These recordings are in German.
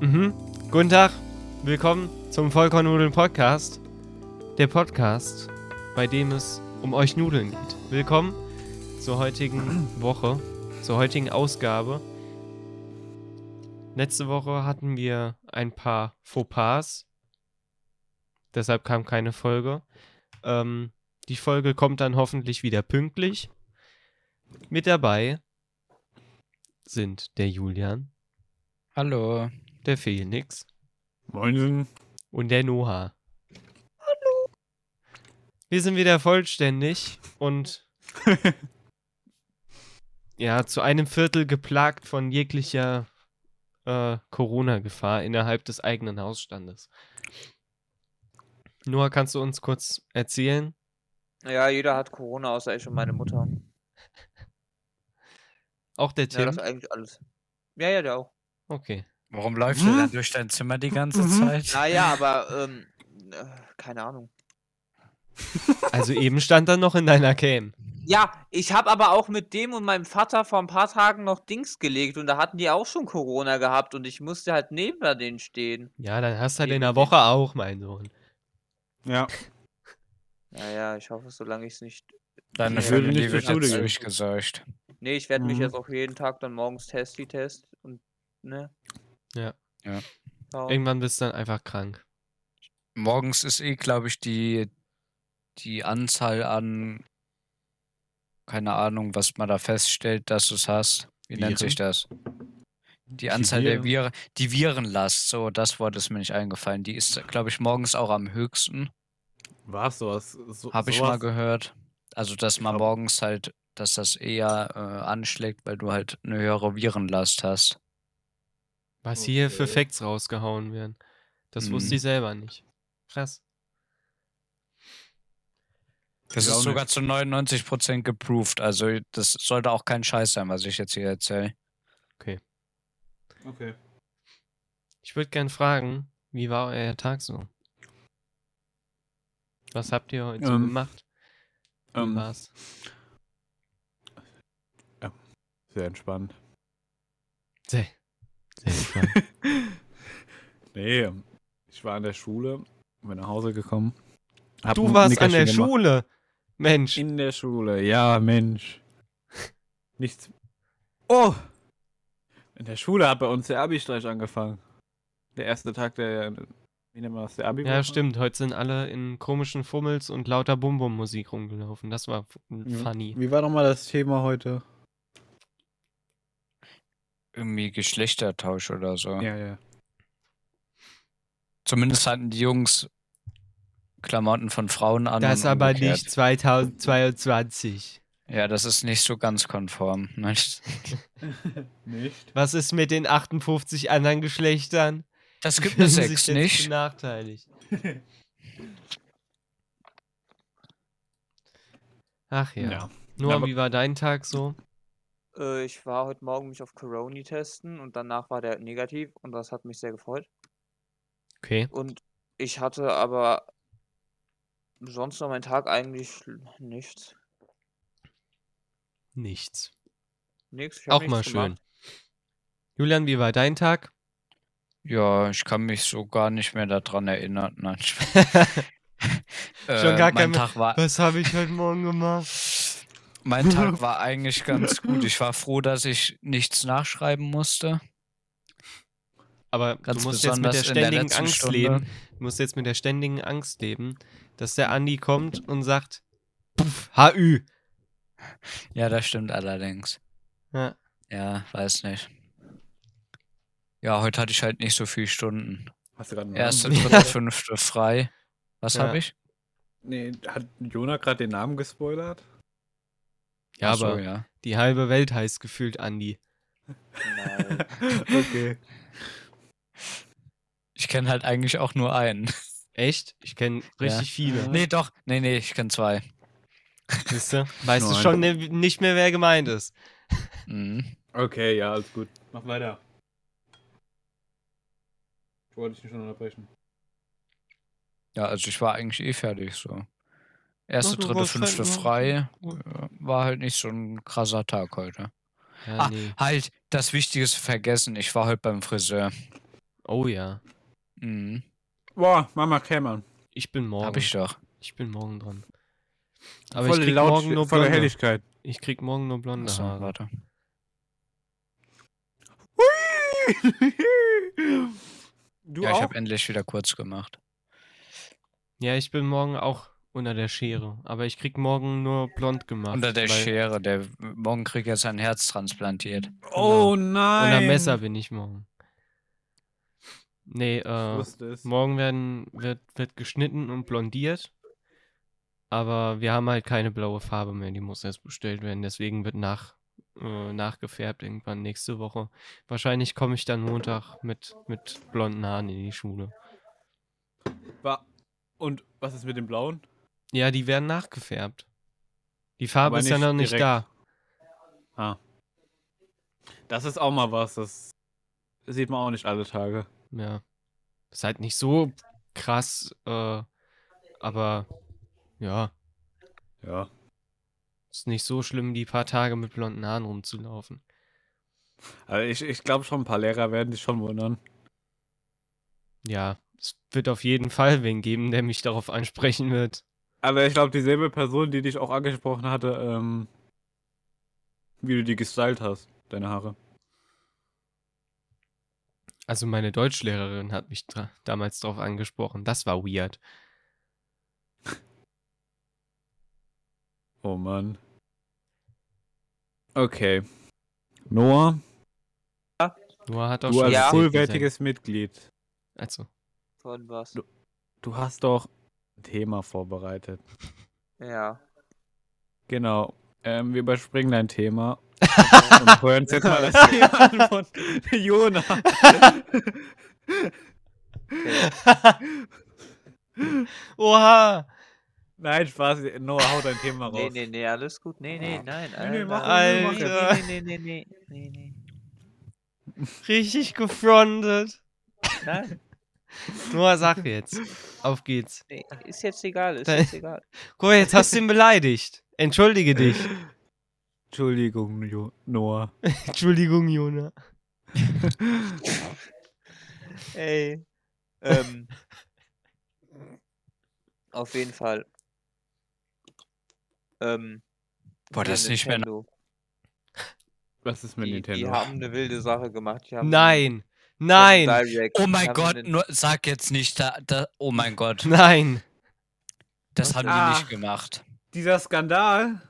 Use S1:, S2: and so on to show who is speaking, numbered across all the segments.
S1: Mhm. Guten Tag, willkommen zum Vollkornnudeln Podcast. Der Podcast, bei dem es um euch Nudeln geht. Willkommen zur heutigen Woche, zur heutigen Ausgabe. Letzte Woche hatten wir ein paar Fauxpas. Deshalb kam keine Folge. Ähm, die Folge kommt dann hoffentlich wieder pünktlich. Mit dabei sind der Julian,
S2: Hallo.
S1: Der Felix
S3: Moin.
S1: und der Noah. Hallo. Wir sind wieder vollständig und ja, zu einem Viertel geplagt von jeglicher äh, Corona-Gefahr innerhalb des eigenen Hausstandes. Noah, kannst du uns kurz erzählen?
S4: Ja, jeder hat Corona, außer ich und meine Mutter.
S1: Auch der
S4: Ja,
S1: Tim?
S4: das ist eigentlich alles. Ja, ja, der auch.
S1: Okay.
S2: Warum läuft er dann durch dein Zimmer die ganze
S3: Mhm.
S2: Zeit?
S4: Naja, aber, ähm, äh, keine Ahnung.
S1: Also eben stand er noch in deiner Cam.
S4: Ja, ich habe aber auch mit dem und meinem Vater vor ein paar Tagen noch Dings gelegt und da hatten die auch schon Corona gehabt und ich musste halt neben denen stehen.
S1: Ja, dann hast du halt in
S4: Eben
S1: der. Woche auch, mein Sohn.
S3: Ja,
S4: Naja, ich hoffe, solange ich es nicht.
S2: Deine
S4: würde
S2: Familie
S3: nicht
S2: wird jetzt durchgeseucht.
S4: Nee, ich werde mich
S3: Mhm.
S4: jetzt auch jeden Tag dann morgens Testi-Test und, ne?
S1: Ja.
S2: Ja.
S4: Schauen.
S1: Irgendwann bist du dann einfach krank.
S2: Morgens ist eh, glaube ich, die, die Anzahl an, keine Ahnung, was man da feststellt, dass du es hast. Wie nennt sich das? Die Anzahl der
S3: Viren?
S2: Viren, die Virenlast, so, das Wort ist mir nicht eingefallen. Die ist, glaube ich, morgens auch am höchsten.
S3: war es sowas? So,
S2: Habe ich
S3: sowas?
S2: mal gehört. Also, dass man morgens halt, dass das eher äh, anschlägt, weil du halt eine höhere Virenlast hast.
S1: Was hier für
S3: Okay.
S1: Facts rausgehauen werden. Das wusste
S2: Mhm.
S1: ich selber nicht. Krass.
S2: Das
S3: Ich
S2: ist sogar
S3: nicht.
S2: zu 99% geproved. Also, das sollte auch kein Scheiß sein, was ich jetzt hier erzähle.
S3: Okay.
S1: Ich würde gern fragen, wie war euer Tag so? Was habt ihr heute so
S3: Ähm,
S1: gemacht? Wie
S3: Ähm,
S1: war's?
S3: sehr entspannt.
S1: Sehr, sehr spannend.
S3: nee, ich war an der Schule, bin nach Hause gekommen. hab
S1: du warst an der
S3: gemacht.
S1: Schule. Mensch.
S3: In der Schule, ja, Mensch. Nichts. Oh! In der Schule hat bei uns der Abi-Streich angefangen. Der erste Tag der. Wie nennt man das? Der abi
S1: Ja, stimmt. Heute sind alle in komischen Fummels und lauter Bum-Bum-Musik rumgelaufen. Das war funny.
S3: Wie war nochmal das Thema heute?
S2: Irgendwie Geschlechtertausch oder so.
S3: Ja, ja.
S2: Zumindest hatten die Jungs Klamotten von Frauen an.
S1: Das aber
S2: umgekehrt.
S1: nicht 2022.
S2: Ja, das ist nicht so ganz konform. Nicht?
S3: Nicht?
S1: Was ist mit den 58 anderen Geschlechtern?
S2: Das gibt 6
S1: jetzt
S2: nicht.
S1: Benachteiligt. Ach ja.
S3: Ja.
S1: Noah, wie war dein Tag so?
S4: Äh, ich war heute Morgen mich auf Corona testen und danach war der negativ und das hat mich sehr gefreut.
S1: Okay.
S4: Und ich hatte aber sonst noch meinen Tag eigentlich nichts.
S1: Nichts.
S4: Nichts.
S1: Auch mal
S4: nichts
S1: schön.
S4: gemacht.
S1: Julian, wie war dein Tag?
S2: Ja, ich kann mich so gar nicht mehr daran erinnern. Nein.
S1: Schon
S2: Äh,
S1: gar
S2: mein
S1: kein-
S2: Tag war
S1: Was habe ich heute Morgen gemacht?
S2: Mein Tag war eigentlich ganz gut. Ich war froh, dass ich nichts nachschreiben musste.
S1: Aber
S2: Ganz
S1: du musst jetzt mit der
S2: der
S1: ständigen
S2: letzten
S1: Angst
S2: Stunde.
S1: leben. Du musst jetzt mit der ständigen Angst leben, dass der Andi kommt und sagt, Puff, HÜ.
S2: Ja, das stimmt allerdings.
S1: Ja.
S2: Ja, weiß nicht. Ja, heute hatte ich halt nicht so viele Stunden.
S3: Hast du gerade einen
S2: Erste, dritte, fünfte frei. Was
S1: Ja.
S2: habe ich?
S3: Nee, hat Jona gerade den Namen gespoilert?
S1: Ja,
S2: Ach so,
S1: aber
S2: ja.
S1: die halbe Welt heißt gefühlt Andi.
S4: Nein.
S3: okay.
S2: Ich kenne halt eigentlich auch nur einen.
S1: Echt? Ich kenne richtig viele.
S2: Nee, doch. Nee, nee, ich kenne zwei.
S1: Siehst du? Weißt du schon ne, nicht mehr, wer gemeint ist.
S2: Mhm.
S3: Okay, ja, alles gut. Mach weiter. Ich wollte dich nicht schon unterbrechen.
S2: Ja, also ich war eigentlich eh fertig so. Erste,
S1: du
S2: dritte,
S1: halt
S2: fünfte
S1: nur-
S2: frei. War halt nicht so ein krasser Tag heute.
S1: Ja,
S2: Ah,
S1: nee.
S2: halt, das Wichtigste vergessen. Ich war heute beim Friseur.
S1: Oh ja.
S2: Mhm.
S3: Boah, Mama Kämmern.
S1: Ich bin morgen.
S2: Hab ich doch.
S1: Ich bin morgen dran. Aber
S3: Volle
S1: ich krieg
S3: Laut-
S1: morgen nur
S3: volle
S1: blonde.
S3: Helligkeit.
S1: Ich krieg morgen nur blonde
S2: Achso,
S1: Haare.
S2: warte.
S3: du
S2: ja, ich
S3: auch?
S2: habe endlich wieder kurz gemacht.
S1: Ja, ich bin morgen auch unter der Schere. Aber ich krieg morgen nur blond gemacht.
S2: Unter der
S1: weil-
S2: Schere. Der morgen kriegt er sein Herz transplantiert.
S3: oh
S1: Unter
S3: nein.
S1: Messer bin ich morgen. Nee,
S3: Ich
S1: äh, morgen werden, wird, wird geschnitten und blondiert. Aber wir haben halt keine blaue Farbe mehr, die muss erst bestellt werden. Deswegen wird nach, äh, nachgefärbt irgendwann nächste Woche. Wahrscheinlich komme ich dann Montag mit, mit blonden Haaren in die Schule.
S3: Wa- Und was ist mit dem blauen?
S1: Ja, die werden nachgefärbt. Die Farbe
S3: Aber
S1: ist ja noch nicht
S3: direkt.
S1: da.
S3: Ah. Das ist auch mal was, das sieht man auch nicht alle Tage.
S1: Ja. Ist halt nicht so krass, äh, aber ja,
S3: Ja.
S1: ist nicht so schlimm, die paar Tage mit blonden Haaren rumzulaufen.
S3: Also ich, ich glaube schon, ein paar Lehrer werden sich schon wundern.
S1: Ja, es wird auf jeden Fall wen geben, der mich darauf ansprechen wird.
S3: Aber ich glaube, dieselbe Person, die dich auch angesprochen hatte, ähm, wie du die gestylt hast, deine Haare.
S1: Also meine Deutschlehrerin hat mich dra damals darauf angesprochen. Das war weird.
S3: Oh Mann. Okay. Noah,
S1: Noah hat auch
S3: du
S1: schon
S3: als
S4: Ja.
S3: vollwertiges Mitglied,
S1: Also,
S4: Von was?
S3: Du- du hast doch Thema vorbereitet.
S4: Ja.
S3: Genau. Ähm, wir überspringen dein Thema und hören uns jetzt mal das Thema an von Jona.
S1: Oha!
S3: Nein, Spaß. Noah, hau dein Thema raus.
S4: Nee, nee, nee, alles gut. Nee, nee, nein.
S3: nee, mach
S4: Alter.
S1: ruhig, mach ruhig.
S4: Nee, nee, nee, nee, nee, nee.
S1: Richtig gefrontet.
S4: Nein,
S1: Noah, sag jetzt. Auf geht's.
S4: nee, ist jetzt egal, ist jetzt egal.
S1: Guck mal, jetzt hast du ihn beleidigt. Entschuldige dich.
S3: Entschuldigung, jo Noah.
S1: Entschuldigung, Jona.
S4: Ey. Ähm. Auf jeden Fall. Ähm.
S2: Boah, das ist nicht mehr.
S3: Was ist mit
S4: Die,
S3: Nintendo?
S4: die haben eine wilde Sache gemacht. Die haben
S1: Nein. Nein.
S2: Oh
S4: Die
S2: mein Gott, nur, sag jetzt nicht da, da. Oh mein Gott,
S1: Nein.
S2: das haben die
S3: Ah.
S2: nicht gemacht.
S3: Dieser Skandal.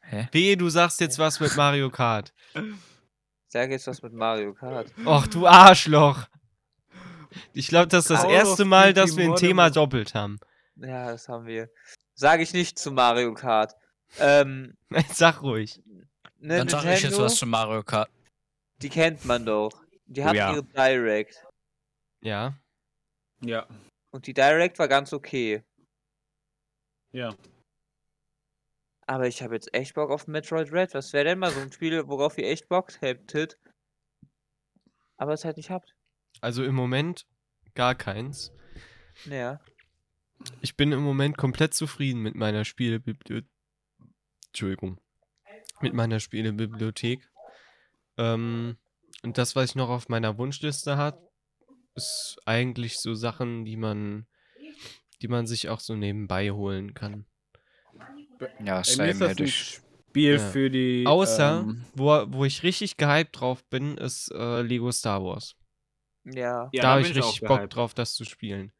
S2: Hä?
S1: Wehe, du sagst jetzt was mit Mario Kart.
S4: Sag jetzt was mit Mario Kart.
S1: Och, du Arschloch. Ich glaube, das ist das
S3: Call of
S1: erste Mal,
S3: Duty
S1: dass wir ein Thema doppelt haben.
S4: Ja, das haben wir. Sage ich nicht zu Mario Kart. Ähm,
S1: Sag ruhig.
S4: ne,
S2: Dann sag ich jetzt was zu Mario Kart.
S4: die kennt man doch. Die
S3: Oh
S4: hatten
S3: ja.
S4: ihre Direct.
S1: Ja.
S3: Ja.
S4: Und die Direct war ganz okay.
S3: Ja.
S4: Aber ich habe jetzt echt Bock auf Metroid Red. Was wäre denn mal so ein Spiel, worauf ihr echt Bock hättet? Aber es halt nicht habt.
S1: Also im Moment gar keins.
S4: Naja.
S1: Ich bin im Moment komplett zufrieden mit meiner Spielebibliothek. Entschuldigung. Mit meiner Spielebibliothek. Ähm, und das, was ich noch auf meiner Wunschliste hat, ist eigentlich so Sachen, die man, die man sich auch so nebenbei holen kann.
S2: Ja, same hätte
S3: ein
S2: ich.
S3: Spiel
S1: Ja.
S3: für die.
S1: Außer,
S3: ähm,
S1: wo, wo ich richtig gehypt drauf bin, ist äh, Lego Star Wars.
S4: Ja.
S3: ja,
S1: da habe ich
S3: auch
S1: richtig Bock drauf, das zu spielen.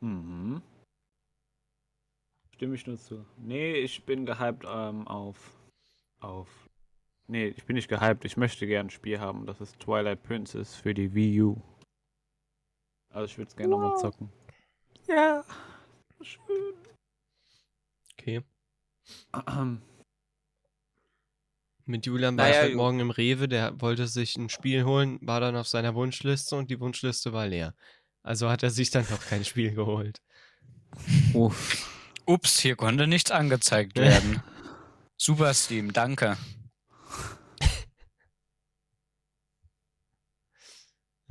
S3: Mhm. Stimme ich nur zu. Nee, ich bin gehypt ähm, auf. Auf. Nee, ich bin nicht gehypt. Ich möchte gern ein Spiel haben. Das ist Twilight Princess für die Wii U. Also ich würde es gerne nochmal zocken. Ja. Schön.
S1: Okay.
S3: Ahem.
S1: Mit Julian war
S4: Naja,
S1: ich heute Morgen im Rewe, der wollte sich ein Spiel holen, war dann auf seiner Wunschliste und die Wunschliste war leer. Also hat er sich dann noch kein Spiel geholt.
S3: Uff.
S2: Ups, hier konnte nichts angezeigt werden. Super Steam, danke.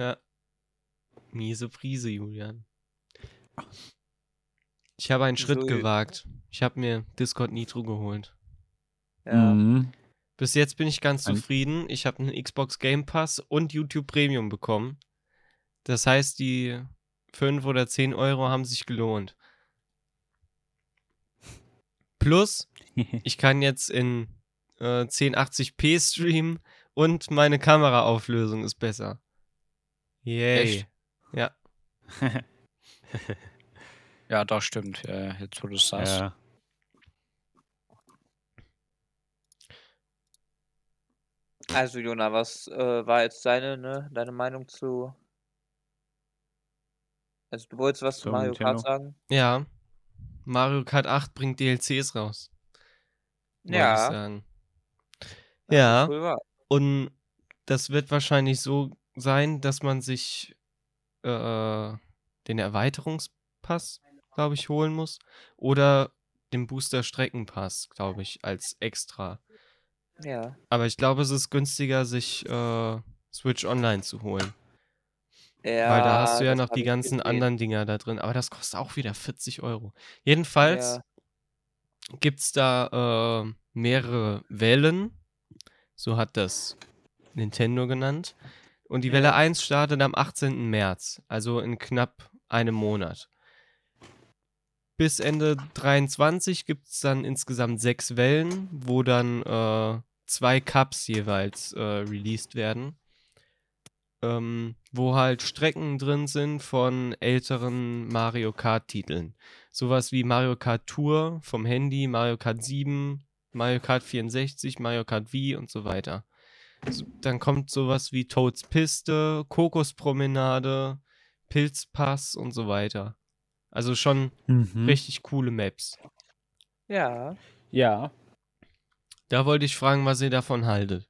S1: Ja. Miese Prise, Julian. Ich habe einen Schritt
S4: So-
S1: gewagt. Ich habe mir Discord Nitro geholt.
S4: Ja.
S3: Mhm.
S1: Bis jetzt bin ich ganz zufrieden. Ich habe einen Xbox Game Pass und YouTube Premium bekommen. Das heißt, die 5 oder 10 Euro haben sich gelohnt. Plus, ich kann jetzt in äh, 1080p streamen und meine Kameraauflösung ist besser. Yay.
S2: Echt?
S1: Ja.
S2: Ja, das stimmt. Ja, jetzt wo du es sagst.
S3: ja.
S4: Also, Jona, was äh, war jetzt deine, ne, deine Meinung zu. Also, du wolltest was zu
S3: Zum
S4: Mario Kart
S3: Nintendo?
S4: sagen?
S1: Ja. Mario Kart 8 bringt DLCs raus.
S4: Ja.
S1: Ja.
S4: wahr.
S1: Und das wird wahrscheinlich so sein, dass man sich äh, den Erweiterungspass, glaube ich, holen muss. Oder den Booster Streckenpass, glaube ich, als extra.
S4: Ja.
S1: Aber ich glaube, es ist günstiger, sich äh, Switch Online zu holen.
S4: Ja.
S1: Weil da hast du ja noch die ganzen
S4: gesehen.
S1: anderen Dinger da drin. Aber das kostet auch wieder 40 Euro. Jedenfalls
S4: Ja.
S1: gibt es da äh, mehrere Wellen. So hat das Nintendo genannt. Und die Welle 1 startet am 18. März, also in knapp einem Monat. Bis Ende 23 gibt es dann insgesamt sechs Wellen, wo dann äh, zwei Cups jeweils äh, released werden. Ähm, wo halt Strecken drin sind von älteren Mario Kart-Titeln. Sowas wie Mario Kart Tour vom Handy, Mario Kart 7, Mario Kart 64, Mario Kart Wii und so weiter. Dann kommt sowas wie Toads Piste, Kokospromenade, Pilzpass und so weiter. Also schon
S3: Mhm.
S1: richtig coole Maps.
S4: Ja.
S3: Ja,
S1: Da wollte ich fragen, was ihr davon haltet.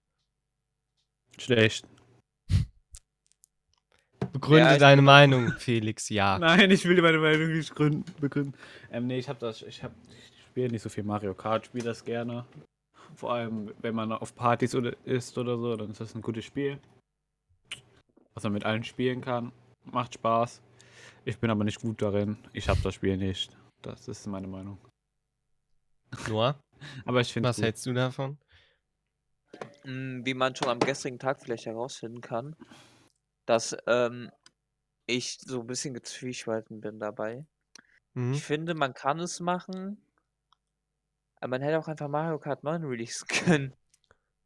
S3: schlecht.
S1: Begründe
S4: Ja,
S1: deine Meinung, Felix, ja.
S3: Nein, ich will meine Meinung nicht gründen, begründen. Ähm, nee, ich hab das, ich hab, ich spiele nicht so viel Mario Kart, spiele das gerne. Vor allem, wenn man auf Partys oder ist oder so, dann ist das ein gutes Spiel. Was man mit allen spielen kann. Macht Spaß. Ich bin aber nicht gut darin. Ich hab das Spiel nicht. Das ist meine Meinung.
S1: Noah,
S3: Aber ich finde
S1: was hältst du davon?
S4: Mm, Wie man schon am gestrigen Tag vielleicht herausfinden kann, dass ähm, ich so ein bisschen gezwiespalten bin dabei.
S1: Mhm.
S4: Ich finde, man kann es machen, aber man hätte auch einfach Mario Kart 9 releasen können.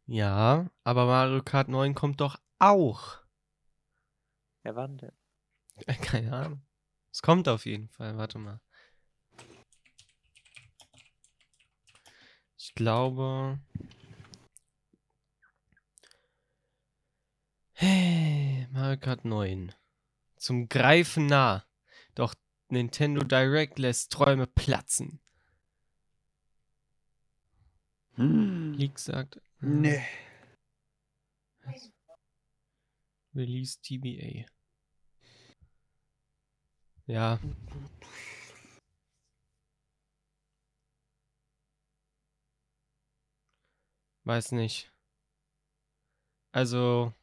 S1: Ja, aber Mario Kart 9 kommt doch auch.
S4: Ja, wann denn?
S1: Keine Ahnung. Es kommt auf jeden Fall, warte mal. Ich glaube. Hey, Mario Kart 9. Zum Greifen nah. Doch Nintendo Direct lässt Träume platzen.
S3: Hm.
S1: Leak sagt. äh,
S3: Nee.
S1: Release TBA. Ja. Weiß nicht. Also.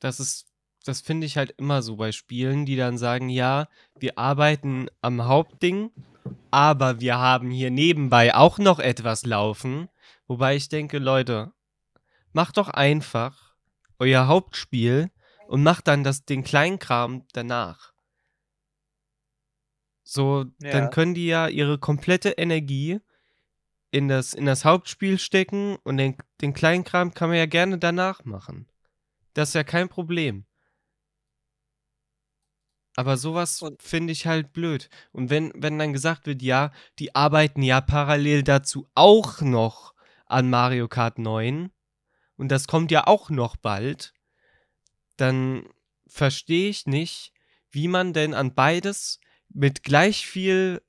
S1: Das ist. Das finde ich halt immer so bei Spielen, die dann sagen, ja, wir arbeiten am Hauptding, aber wir haben hier nebenbei auch noch etwas laufen. Wobei ich denke, Leute, macht doch einfach euer Hauptspiel und macht dann das, den Kleinkram danach. So,
S4: Ja.
S1: dann können die ja ihre komplette Energie in das, in das Hauptspiel stecken und den, den Kleinkram kann man ja gerne danach machen. Das ist ja kein Problem. Aber sowas finde ich halt blöd. Und wenn, wenn dann gesagt wird, ja, die arbeiten ja parallel dazu auch noch an Mario Kart 9 und das kommt ja auch noch bald, dann verstehe ich nicht, wie man denn an beides mit gleich viel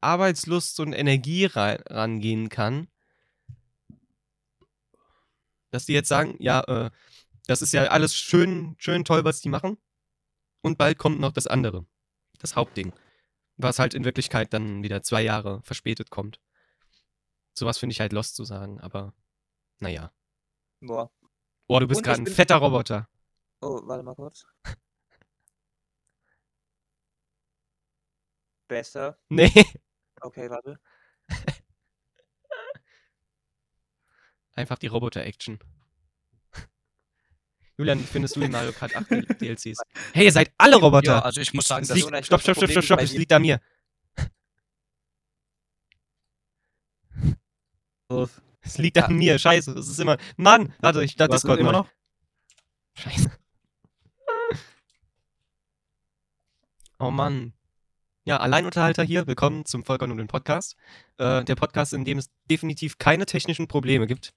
S1: Arbeitslust und Energie ran- rangehen kann. Dass die jetzt sagen, ja, äh, das ist ja alles schön, schön toll, was die machen. Und bald kommt noch das andere. Das Hauptding. Was halt in Wirklichkeit dann wieder zwei Jahre verspätet kommt. Sowas finde ich halt lost zu sagen, aber naja.
S4: Boah.
S1: Oh, du bist gerade ein fetter Roboter.
S4: Oh, warte mal kurz. Besser.
S1: Nee.
S4: Okay, warte.
S1: Einfach die Roboter-Action. Julian, wie findest du die Mario Kart 8 DLCs? Hey, ihr seid alle Roboter!
S2: Ja, also ich muss sagen,
S1: Es
S2: das
S1: liegt, stopp, stopp,
S4: das
S1: stopp, stopp, stopp, es
S4: liegt
S1: an mir.
S3: Los.
S1: Es liegt an mir, scheiße. Es ist immer. Mann! Warte, ich
S3: Was ist
S1: Discord
S3: immer noch?
S1: Scheiße. Oh Mann. Ja, Alleinunterhalter hier. Willkommen zum Vollkommen und den Podcast. Äh, der Podcast, in dem es definitiv keine technischen Probleme gibt.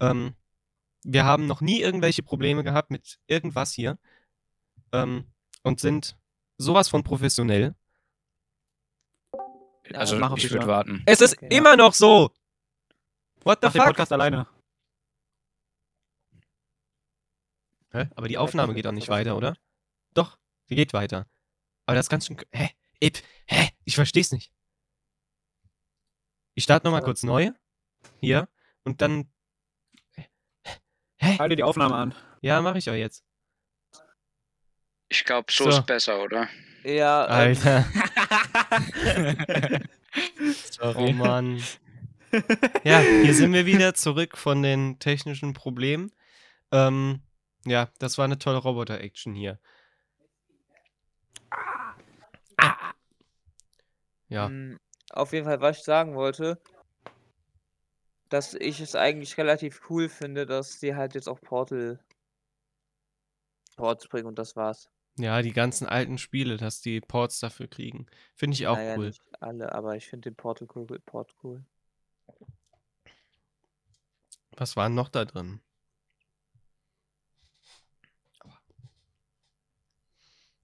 S1: Ähm, wir haben noch nie irgendwelche Probleme gehabt mit irgendwas hier. Ähm, und sind sowas von professionell.
S2: Also
S3: mach auf
S2: ich würde
S3: ja.
S2: warten.
S1: Es ist
S4: Okay.
S1: immer noch so! What the
S3: Mach den
S1: fuck?
S3: Podcast alleine.
S1: Hä? Aber die
S4: Ja,
S1: Aufnahme geht auch nicht weiter, oder? Doch, die geht weiter. Aber das ganz schön. Hä? Ip, hä? Ich versteh's nicht. Ich starte nochmal kurz neu. Hier. Und dann. Hä?
S3: Halte die Aufnahme an.
S1: Ja, mache ich auch jetzt.
S2: Ich glaube,
S1: so So. ist
S2: besser, oder?
S4: Ja, ähm,
S1: Alter. Oh
S2: Sorry.
S1: Mann. Ja, hier sind wir wieder zurück von den technischen Problemen. Ähm, ja, das war eine tolle Roboter-Action hier. Ah. Ja.
S4: Mm, Auf jeden Fall, was ich sagen wollte, dass ich es eigentlich relativ cool finde, dass die halt jetzt auch Portal Ports bringen und das war's.
S1: Ja, die ganzen alten Spiele, dass die Ports dafür kriegen. Finde ich auch
S4: naja,
S1: cool.
S4: nicht alle, aber ich finde den Portal cool, Port cool.
S1: Was war noch da drin?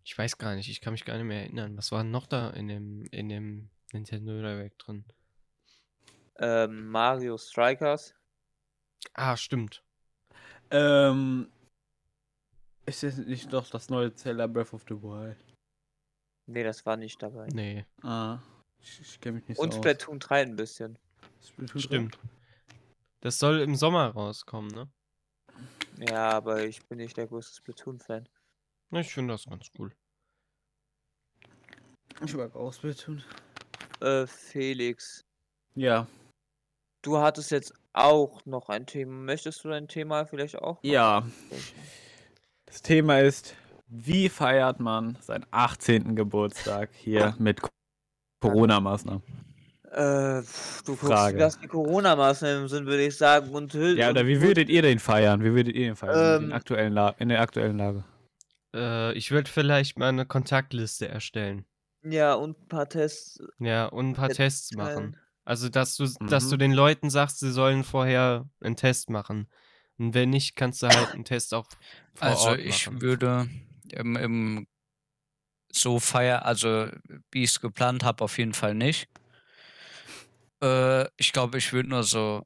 S1: Ich weiß gar nicht, ich kann mich gar nicht mehr erinnern. Was war noch da in dem, in dem Nintendo Direct drin?
S4: Ähm, Mario Strikers.
S1: Ah, stimmt.
S3: ähm. Ist das nicht doch das neue Zelda Breath of the Wild?
S4: Nee, das war nicht dabei.
S1: Nee,
S3: Ah. Ich, ich kenne mich nicht
S4: Und
S3: so
S4: Splatoon 3 ein bisschen.
S3: aus. Splatoon
S1: stimmt. Das soll im Sommer rauskommen, ne?
S4: Ja, aber ich bin nicht der größte Splatoon-Fan.
S1: Ich finde das ganz cool.
S3: Ich mag auch Splatoon.
S4: Äh, Felix,
S3: Ja.
S4: Du hattest jetzt auch noch ein Thema. Möchtest du dein Thema vielleicht auch?
S3: Ja. Das Thema ist, wie feiert man seinen 18. Geburtstag hier mit Co- Corona-Maßnahmen?
S4: Äh, du guckst,
S3: Frage.
S4: was die Corona-Maßnahmen sind, würde ich sagen. Und,
S3: Ja, oder wie würdet ihr den feiern? Wie würdet ihr den feiern in,
S4: Ähm,
S3: den aktuellen La in der aktuellen Lage?
S1: Äh, ich würde vielleicht mal eine Kontaktliste erstellen.
S4: Ja, und ein paar Tests.
S1: Ja, und ein paar Tests machen. Also, dass du, dass du
S3: Mhm.
S1: den Leuten sagst, sie sollen vorher einen Test machen. Und wenn nicht, kannst du halt einen Test auch vor
S2: Also
S1: Ort
S2: ich
S1: machen.
S2: würde im, im so feier, also wie ich es geplant habe, auf jeden Fall nicht. Äh, ich glaube, ich würde nur so,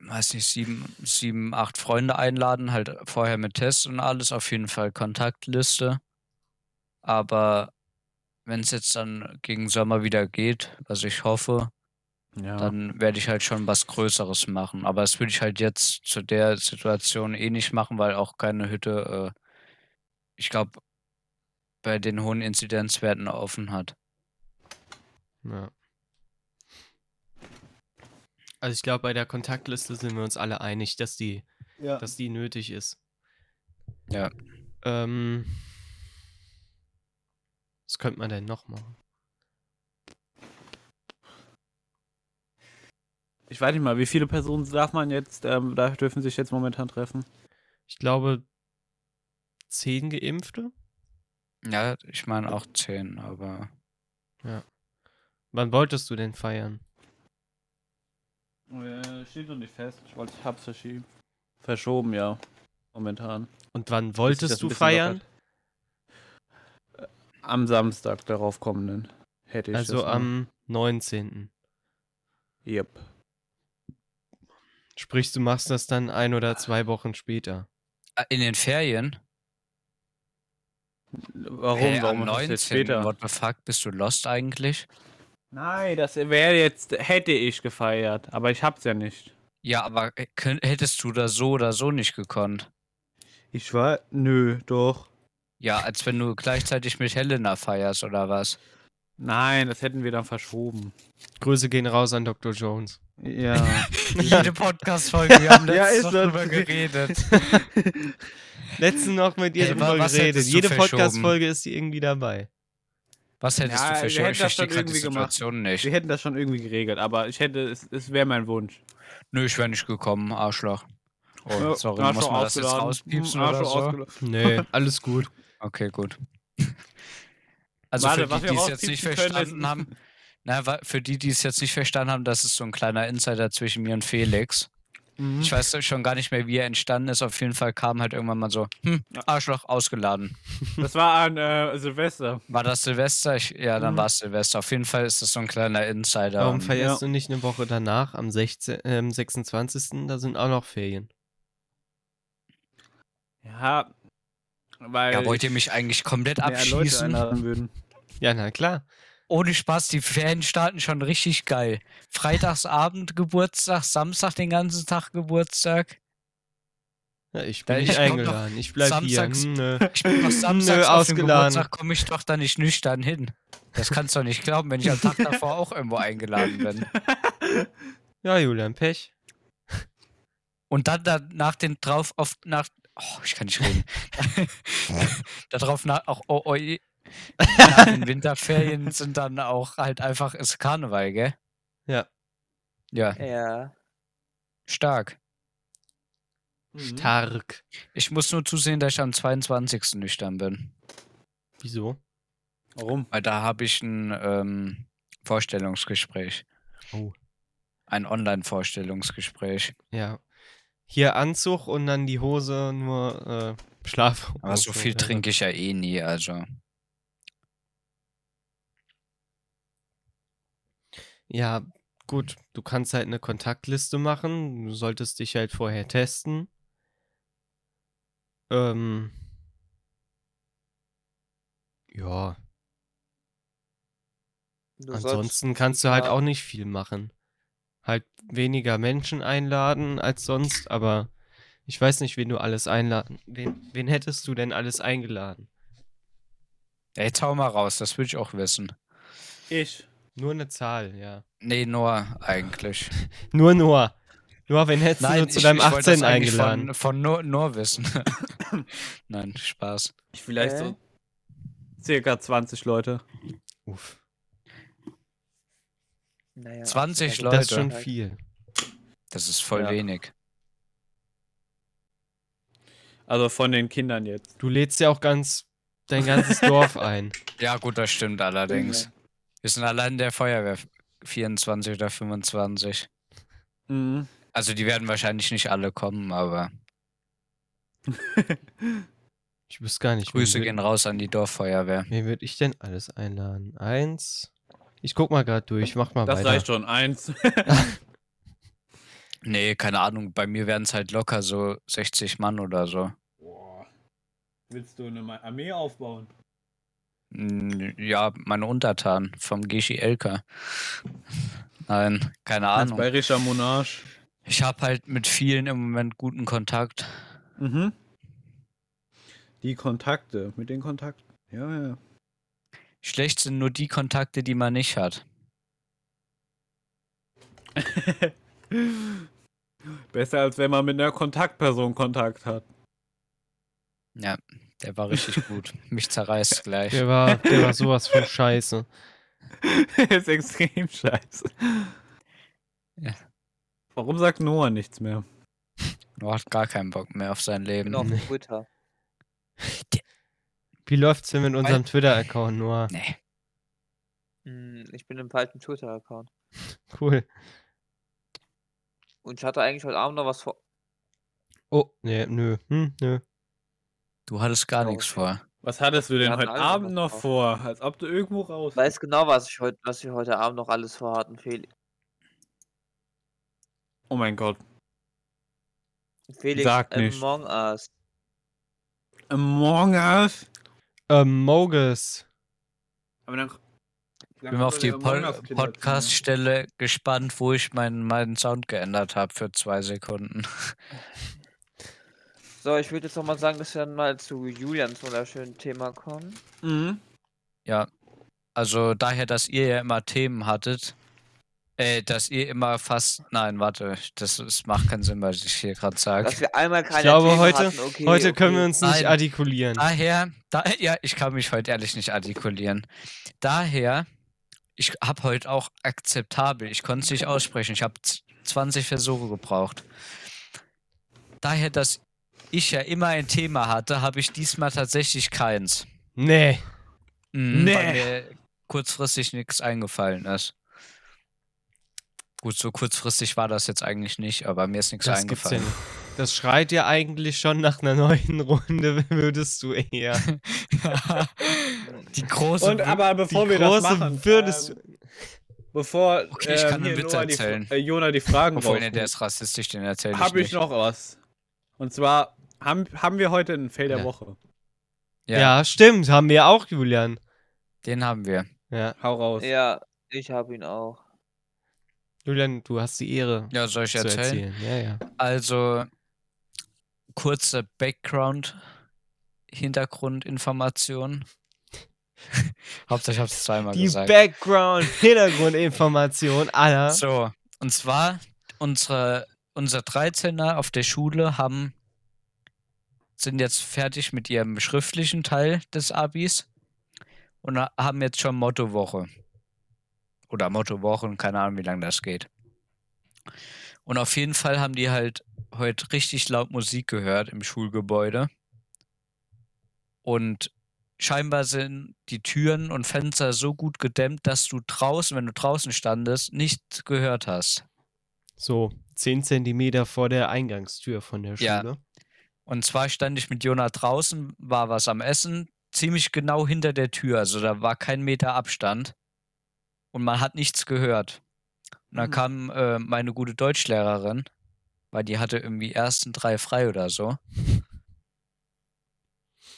S2: weiß nicht, sieben, sieben, acht Freunde einladen, halt vorher mit Tests und alles, auf jeden Fall Kontaktliste. Aber wenn es jetzt dann gegen Sommer wieder geht, was ich hoffe,
S3: Ja.
S2: dann werde ich halt schon was Größeres machen. Aber das würde ich halt jetzt zu der Situation eh nicht machen, weil auch keine Hütte, äh, ich glaube, bei den hohen Inzidenzwerten offen hat.
S1: Ja. Also ich glaube, bei der Kontaktliste sind wir uns alle einig, dass die,
S3: ja.
S1: dass die nötig ist.
S2: Ja.
S1: Ähm, was könnte man denn noch machen?
S3: Ich weiß nicht mal, wie viele Personen darf man jetzt, ähm, da dürfen sich jetzt momentan treffen?
S1: Ich glaube, zehn Geimpfte?
S2: Ja, ich meine auch zehn, aber
S1: Wann wolltest du denn feiern?
S3: Äh, steht noch nicht fest. Ich wollte, ich hab's verschieben. Verschoben, ja. Momentan.
S1: Und wann wolltest du feiern?
S3: Am Samstag darauf kommenden hätte ich
S1: Also
S3: das
S1: am 19.
S3: Yep.
S1: Sprich, du machst das dann ein oder zwei Wochen später.
S2: Ah, in den Ferien?
S3: Warum?
S2: Hä,
S3: Warum
S2: am
S3: ist das
S2: 19.
S3: jetzt später?
S2: What the fuck, bist du lost eigentlich?
S3: Nein, das wäre jetzt, hätte ich gefeiert, aber ich hab's ja nicht.
S2: Ja, aber könnt, hättest du da so oder so nicht gekonnt.
S3: Ich war, nö, doch.
S2: Ja, als wenn du gleichzeitig mit Helena feierst oder was?
S3: Nein, das hätten wir dann verschoben.
S1: Grüße gehen raus an Dr. Jones.
S3: Ja.
S2: Jede Podcast-Folge, wir haben
S3: Ja,
S2: letztens
S3: das.
S2: drüber geredet.
S1: Letztens noch mit drüber
S2: was
S1: geredet.
S2: hättest du
S1: Jede
S2: verschoben?
S1: Podcast-Folge ist die irgendwie dabei.
S2: Was hättest
S3: Ja,
S2: du
S3: wir
S2: für
S3: hätten das
S2: Ich
S3: schon irgendwie gemacht.
S2: Situation nicht.
S3: wir hätten das schon irgendwie geregelt, aber ich hätte, es, es wäre mein Wunsch.
S2: Nö, ich wäre nicht gekommen, Arschloch. Oh,
S3: Ja,
S2: sorry,
S3: Arschloch
S2: muss man das jetzt rauspiepsen oder so?
S1: Nee, alles gut.
S2: Okay, gut. Also
S3: Warte,
S2: für die, die es jetzt nicht
S3: können,
S2: verstanden
S3: ist-
S2: haben, na, für die, die es jetzt nicht verstanden haben, das ist so ein kleiner Insider zwischen mir und Felix.
S3: Mhm.
S2: Ich weiß schon gar nicht mehr, wie er entstanden ist. Auf jeden Fall kam halt irgendwann mal so, hm,
S3: Ja.
S2: Arschloch ausgeladen.
S3: Das war an äh, Silvester.
S2: War das Silvester? Ich, ja, dann
S3: Mhm.
S2: war es Silvester. Auf jeden Fall ist das so ein kleiner Insider.
S1: Warum feierst du nicht eine Woche danach, am 16, ähm, 26.? Da sind auch noch Ferien.
S3: Ja, weil
S2: ja, wollt ihr mich eigentlich komplett abschießen?
S1: Ja, na klar.
S2: Ohne Spaß, die Ferien starten schon richtig geil. Freitagsabend Geburtstag, Samstag den ganzen Tag Geburtstag.
S1: Ja, ich
S2: Da
S1: bin
S2: ich
S1: nicht
S2: doch
S1: eingeladen. Ich bleib
S2: samstags-
S1: hier. Hm, nö.
S2: Ich bin noch samstags
S1: Nö,
S2: auf den
S1: ausgeladen.
S2: Geburtstag, komme ich doch da nicht nüchtern hin. Das kannst du doch nicht glauben, wenn ich am Tag davor auch irgendwo eingeladen bin.
S1: Ja, Julian, Pech.
S2: Und dann danach den drauf auf nach. Oh, ich kann nicht reden. Darauf nach auch oh, oh, nach den Winterferien sind dann auch halt einfach ist Karneval, gell?
S1: Ja.
S2: Ja,
S4: Ja.
S2: stark.
S3: Mhm.
S1: Stark.
S2: Ich muss nur zusehen, dass ich am 22. nüchtern bin.
S1: Wieso?
S3: Warum?
S2: Weil da habe ich ein ähm, Vorstellungsgespräch.
S1: Oh.
S2: Ein Online-Vorstellungsgespräch.
S1: Ja. Hier Anzug und dann die Hose nur äh, Schlaf.
S2: Aber so viel trinke ich ja eh nie, also.
S1: Ja, gut. Du kannst halt eine Kontaktliste machen. Du solltest dich halt vorher testen. Ähm. Ja.
S4: Du sollst
S1: Ansonsten kannst du halt auch nicht viel machen. Halt weniger Menschen einladen als sonst, aber ich weiß nicht, wen du alles einladen. Wen, wen hättest du denn alles eingeladen?
S2: Jetzt hau mal raus, das will ich auch wissen.
S3: Ich.
S1: Nur eine Zahl, ja.
S2: Nee, nur eigentlich.
S1: Nur Noah. Noah, wen hättest du zu deinem
S2: wollte
S1: 18
S2: das eigentlich
S1: eingeladen?
S2: Von, von nur, nur wissen. Nein, Spaß.
S3: Vielleicht
S4: Hä?
S3: so circa 20 Leute.
S1: Uff,
S4: Naja,
S2: 20
S4: also-
S2: Leute.
S1: das ist schon viel.
S2: Das ist voll
S3: Ja.
S2: wenig.
S3: Also von den Kindern jetzt.
S1: Du lädst ja auch ganz dein ganzes Dorf ein.
S2: Ja, gut, das stimmt allerdings. Wir sind allein der Feuerwehr 24 oder 25.
S3: Mhm.
S2: Also die werden wahrscheinlich nicht alle kommen, aber
S1: Ich wüsste gar nicht.
S2: Grüße gehen raus an die Dorffeuerwehr.
S1: Wen würde ich denn alles einladen? Eins. Ich guck mal gerade durch, mach mal
S3: Das
S1: weiter.
S3: reicht schon. Eins.
S2: Nee, keine Ahnung, bei mir wären es halt locker so 60 Mann oder so.
S3: Boah. Willst du eine Armee aufbauen?
S2: Ja, meine Untertanen vom Geschi Elka. Nein, keine
S3: Als
S2: Ahnung.
S3: bayerischer Monarch.
S2: Ich habe halt mit vielen im Moment guten Kontakt.
S3: Mhm. Die Kontakte. Mit den Kontakten. Ja, ja.
S2: Schlecht sind nur die Kontakte, die man nicht hat.
S3: Besser als wenn man mit einer Kontaktperson Kontakt hat.
S2: Ja, der war richtig gut. Mich zerreißt gleich.
S1: Der war, der war sowas von scheiße.
S3: ist extrem scheiße.
S2: Ja.
S3: Warum sagt Noah nichts mehr?
S2: Du hat gar keinen Bock mehr auf sein Leben.
S4: bin auf. Twitter.
S1: Wie läuft's denn mit unserem Twitter-Account, Noah?
S2: Nee.
S4: Hm, Ich bin im falschen Twitter-Account.
S1: Cool.
S4: Und ich hatte eigentlich heute Abend noch was vor.
S1: Oh, nee, nö. Hm, nö.
S2: Du hattest gar
S4: Oh,
S2: nichts vor.
S3: Was hattest du denn heute
S4: noch
S3: Abend noch
S4: vor.
S3: vor? Als ob du irgendwo raus.
S4: Ich weiß genau, was ich heute, was wir heute Abend noch alles vorhatten, Felix.
S3: Oh mein Gott.
S4: Felix
S3: Sag nicht.
S4: Among Us.
S3: Among Us?
S1: Ähm, Mogus.
S3: Aber dann.
S2: Ich bin auf die Pod Podcast-Stelle gespannt, wo ich meinen, meinen Sound geändert habe für zwei Sekunden.
S4: So, ich würde jetzt noch mal sagen, dass wir dann mal zu Julians wunderschönen Thema kommen.
S3: Mhm.
S2: Ja, Also daher, dass ihr ja immer Themen hattet, äh, dass ihr immer fast, nein, warte, das, das macht keinen Sinn, was ich hier gerade sage.
S4: Dass wir einmal keine
S1: Ich glaube,
S4: Themen
S1: heute,
S4: hatten, okay,
S1: heute
S4: okay.
S1: können wir uns nicht
S2: Nein.
S1: artikulieren.
S2: Daher, da, ja, ich kann mich heute ehrlich nicht artikulieren. Daher, ich habe heute auch akzeptabel, ich konnte es nicht aussprechen, ich habe 20 Versuche gebraucht. Daher, dass ich ja immer ein Thema hatte, habe ich diesmal tatsächlich keins.
S1: Nee.
S2: Mhm,
S3: Nee.
S2: Weil mir kurzfristig nichts eingefallen ist. Gut, so kurzfristig war das jetzt eigentlich nicht, aber mir ist nichts
S1: Das ja
S2: eingefallen.
S1: nicht. Das schreit ja eigentlich schon nach einer neuen Runde, würdest du eher.
S2: Die große.
S3: Und aber bevor wir das machen,
S1: würdest
S3: ähm, bevor
S2: Okay, ich
S3: ähm,
S2: kann
S3: hier
S2: Witz
S3: Noah die,
S2: erzählen.
S3: äh, Jona die Fragen
S2: Obwohl, ne, der ist rassistisch, den erzähle ich
S3: habe
S2: nicht.
S3: ich noch was. Und zwar haben, haben wir heute einen Fail der
S2: Ja.
S3: Woche.
S1: Ja. stimmt, haben wir auch, Julian.
S2: Den haben wir.
S1: Ja.
S3: Hau raus.
S4: Ja, ich habe ihn auch.
S1: Julian, du hast die Ehre
S2: Ja, soll ich erzählen?
S1: erzählen. Ja, ja.
S2: Also, kurze Background, Hintergrundinformation. Hauptsache, ich habe es zweimal
S1: Die
S2: gesagt.
S1: Background, Hintergrundinformation aller.
S2: So, und zwar, unsere, unsere 13er auf der Schule haben, sind jetzt fertig mit ihrem schriftlichen Teil des Abis und ha- haben jetzt schon Mottowoche. Oder Mottowochen, keine Ahnung, wie lange das geht. Und auf jeden Fall haben die halt heute richtig laut Musik gehört im Schulgebäude. Und scheinbar sind die Türen und Fenster so gut gedämmt, dass du draußen, wenn du draußen standest, nichts gehört hast.
S1: So, 10 Zentimeter vor der Eingangstür von der
S2: Ja.
S1: Schule.
S2: Und zwar stand ich mit Jona draußen, war was am Essen, ziemlich genau hinter der Tür. Also da war kein Meter Abstand. Und man hat nichts gehört. Und dann
S3: Mhm.
S2: kam äh, meine gute Deutschlehrerin, weil die hatte irgendwie ersten drei frei oder so.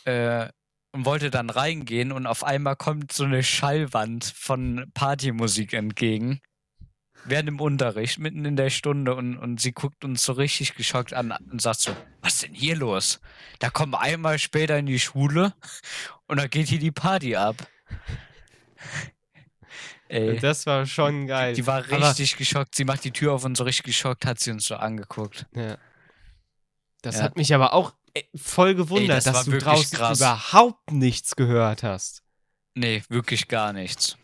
S2: Äh, und wollte dann reingehen und auf einmal kommt so eine Schallwand von Partymusik entgegen. Während im Unterricht, mitten in der Stunde und, und sie guckt uns so richtig geschockt an und sagt so, was ist denn hier los? Da kommen wir einmal später in die Schule und da geht hier die Party ab. Ey,
S1: Das war schon geil.
S2: die war
S1: Aber-
S2: richtig geschockt. Sie macht die Tür auf und so richtig geschockt hat sie uns so angeguckt.
S1: Ja. Das
S2: Ja.
S1: hat mich aber auch voll gewundert,
S2: das war
S1: dass du draußen
S2: krass.
S1: überhaupt nichts gehört hast.
S2: Nee, wirklich gar nichts.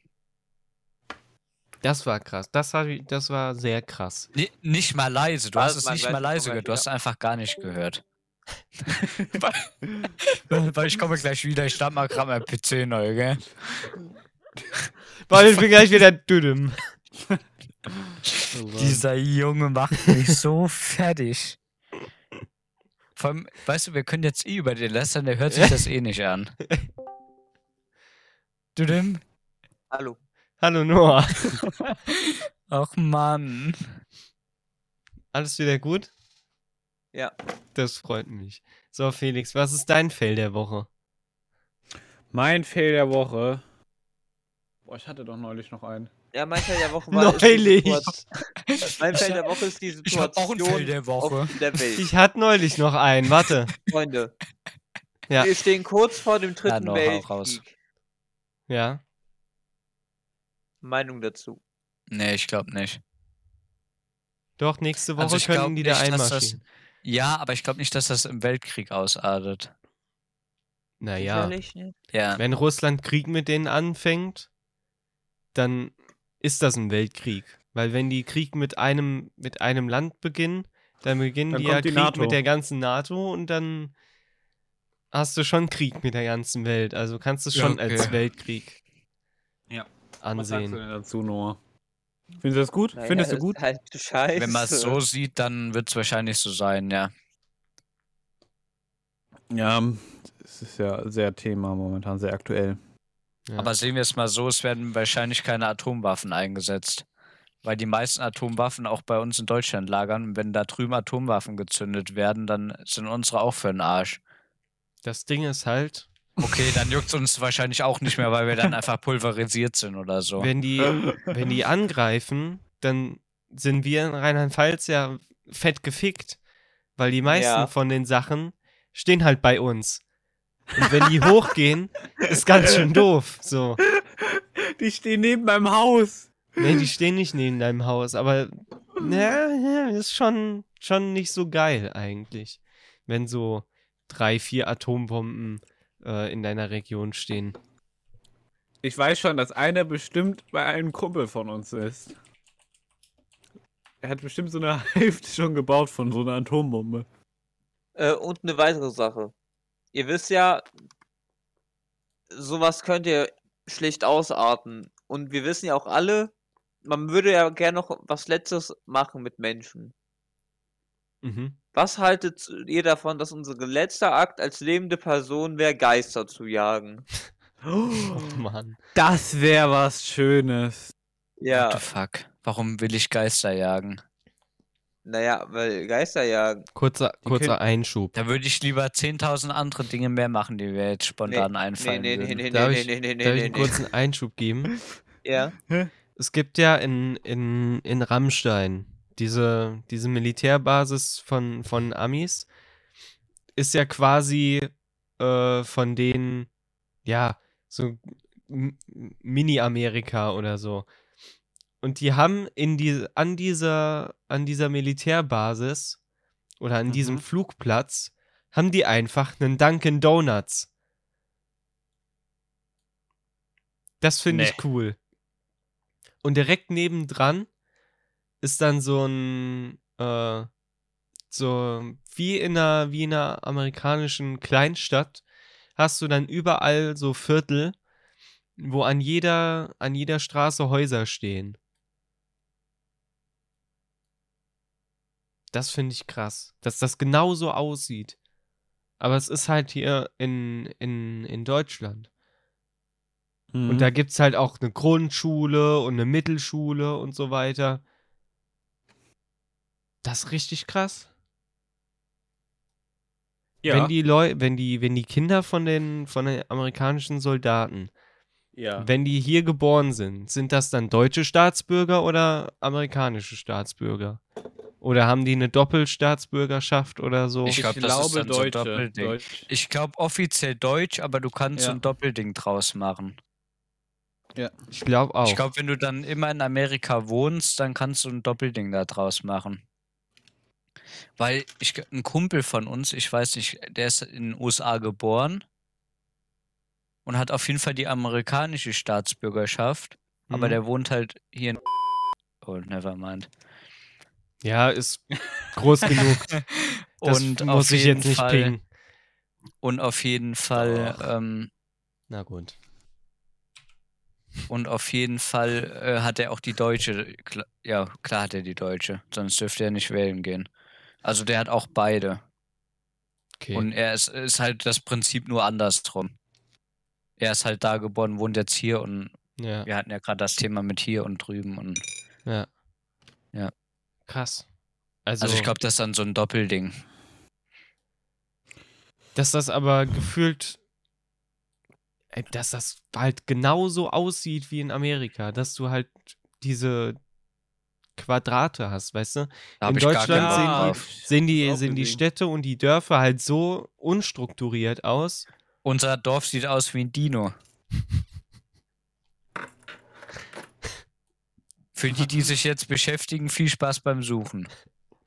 S1: Das war krass. Das war, das war sehr krass.
S2: Ni- nicht mal leise. Du
S4: Warte
S2: hast es nicht mal leise gehört. Du hast einfach gar nicht gehört. weil, weil ich komme gleich wieder. Ich starte mal gerade mein PC neu, gell?
S1: Weil ich bin gleich wieder düdüm.
S2: Dieser Junge macht mich so fertig. Vor allem, weißt du, wir können jetzt eh über den lästern, der hört sich das eh nicht an. Du dem?
S4: Hallo.
S1: Hallo Noah.
S2: Ach Mann.
S1: Alles wieder gut?
S4: Ja.
S1: Das freut mich. So, Felix, was ist dein Fail der Woche?
S3: Mein Fail der Woche. Boah, ich hatte doch neulich noch einen.
S4: Ja, mein Feld der Woche war. die
S1: Neulich.
S4: Mein Feld der Woche ist die
S2: Ich auch
S4: Situation
S2: ein Fail der Woche.
S4: auf der Welt.
S1: Ich hatte neulich noch einen. Warte.
S4: Freunde.
S1: Ja.
S4: Wir stehen kurz vor dem dritten
S2: Ja, hau raus.
S4: Weltkrieg.
S1: Ja.
S4: Meinung dazu.
S2: Nee, ich glaube nicht.
S1: Doch, nächste Woche
S2: Also ich
S1: können die da
S2: dass das-
S1: einmarschieren.
S2: Ja, aber ich glaube nicht, dass das im Weltkrieg ausartet.
S1: Naja.
S2: Ja.
S1: Wenn Russland Krieg mit denen anfängt, dann ist das ein Weltkrieg. Weil wenn die Krieg mit einem, mit einem Land beginnen, dann beginnen
S3: Dann
S1: die ja
S3: die
S1: Krieg
S3: NATO.
S1: mit der ganzen NATO und dann hast du schon Krieg mit der ganzen Welt. Also kannst du
S2: Ja,
S1: schon
S2: okay.
S1: als Weltkrieg
S3: Ja. Was sagst du
S1: ansehen.
S3: denn dazu, Noah? Findest du das gut?
S4: Naja,
S3: Findest du gut?
S4: Halt scheiße.
S2: Wenn man es so sieht, dann wird es wahrscheinlich so sein, ja.
S3: Ja, es ist ja sehr Thema momentan, sehr aktuell.
S1: Ja.
S2: Aber sehen wir es mal so, es werden wahrscheinlich keine Atomwaffen eingesetzt. Weil die meisten Atomwaffen auch bei uns in Deutschland lagern. Und wenn da drüben Atomwaffen gezündet werden, dann sind unsere auch für den Arsch.
S1: das Ding ist halt,
S2: Okay, dann juckt es uns wahrscheinlich auch nicht mehr, weil wir dann einfach pulverisiert sind oder so.
S1: wenn die, wenn die angreifen, dann sind wir in Rheinland-Pfalz ja fett gefickt. Weil die meisten
S4: Ja.
S1: von den Sachen stehen halt bei uns. Und wenn die hochgehen, ist ganz schön doof. So.
S3: Die stehen neben meinem Haus.
S1: Nee, die stehen nicht neben deinem Haus, aber na, ja, ist schon, schon nicht so geil eigentlich, wenn so drei, vier Atombomben äh, in deiner Region stehen.
S3: Ich weiß schon, dass einer bestimmt bei einem Kumpel von uns ist. Er hat bestimmt so eine Hälfte schon gebaut von so einer Atombombe.
S4: Äh, und eine weitere Sache. Ihr wisst ja, sowas könnt ihr schlecht ausarten. Und wir wissen ja auch alle, man würde ja gerne noch was Letztes machen mit Menschen.
S1: Mhm.
S4: Was haltet ihr davon, dass unser letzter Akt als lebende Person wäre, Geister zu jagen?
S1: Oh Mann.
S3: Das wäre was Schönes.
S2: What
S4: Ja,
S2: the fuck? Warum will ich Geister jagen?
S4: Naja, weil Geister jagen.
S1: Kurzer, kurzer
S3: können-
S1: Einschub.
S2: Da würde ich lieber 10.000 andere Dinge mehr machen, die mir jetzt spontan
S4: Nee,
S2: einfallen
S4: nee, nee,
S2: würden.
S4: nee, nee,
S1: Darf
S4: nee,
S1: ich-
S4: nee, nee,
S1: Darf
S4: nee,
S1: ich einen
S4: nee.
S1: kurzen Einschub geben?
S4: Ja,
S1: Es gibt ja in, in, in Rammstein diese, diese Militärbasis von, von Amis, ist ja quasi äh, von denen, ja, so Mini-Amerika oder so. Und die haben in die, an, dieser, an dieser Militärbasis oder an diesem
S3: Mhm.
S1: Flugplatz, haben die einfach einen Dunkin' Donuts. Das finde
S3: Nee.
S1: ich cool. Und direkt nebendran ist dann so ein, äh, so wie in einer, wie in einer amerikanischen Kleinstadt, hast du dann überall so Viertel, wo an jeder, an jeder Straße Häuser stehen. Das finde ich krass, dass das genauso aussieht. Aber es ist halt hier in, in, in Deutschland. Und
S3: Mhm.
S1: da gibt es halt auch eine Grundschule und eine Mittelschule und so weiter. Das ist richtig krass.
S3: ja,
S1: Wenn die Leu wenn die, wenn die Kinder von den, von den amerikanischen Soldaten,
S3: ja.
S1: wenn die hier geboren sind, sind das dann deutsche Staatsbürger oder amerikanische Staatsbürger? Oder haben die eine Doppelstaatsbürgerschaft oder so?
S2: Ich glaub, das ist dann so ein
S3: Deutsche.
S2: Doppelding.
S3: Deutsch.
S2: Ich glaube offiziell Deutsch, aber du kannst so
S3: Ja.
S2: ein Doppelding draus machen.
S1: Ich glaube auch.
S2: Ich glaube, wenn du dann immer in Amerika wohnst, dann kannst du ein Doppelding da draus machen. Weil ich, ein Kumpel von uns, ich weiß nicht, der ist in den USA geboren und hat auf jeden Fall die amerikanische Staatsbürgerschaft, aber
S1: Mhm.
S2: der wohnt halt hier in. Oh, never mind.
S1: Ja, ist groß genug. Das
S2: und
S1: muss
S2: auf
S1: ich
S2: jeden
S1: jetzt nicht
S2: Fall,
S1: pingen.
S2: Und auf jeden Fall, ähm,
S1: Na gut.
S2: und auf jeden Fall äh, hat er auch die deutsche. Kla ja, klar hat er die deutsche, sonst dürfte er nicht wählen gehen. Also der hat auch beide.
S1: Okay.
S2: Und er ist, ist halt das Prinzip nur andersrum. Er ist halt da geboren, wohnt jetzt hier und
S1: ja.
S2: wir hatten ja gerade das Thema mit hier und drüben und
S1: Ja.
S2: Ja.
S1: Krass. Also,
S2: also ich glaube, das ist dann so ein Doppelding.
S1: dass das aber gefühlt, ey, dass das halt genauso aussieht wie in Amerika, dass du halt diese Quadrate hast, weißt du?
S2: Da
S1: In Deutschland sehen die-. Sehen die, sehen die. Städte und die Dörfer halt so unstrukturiert aus.
S2: Unser Dorf sieht aus wie ein Dino. Für die, die sich jetzt beschäftigen, viel Spaß beim Suchen.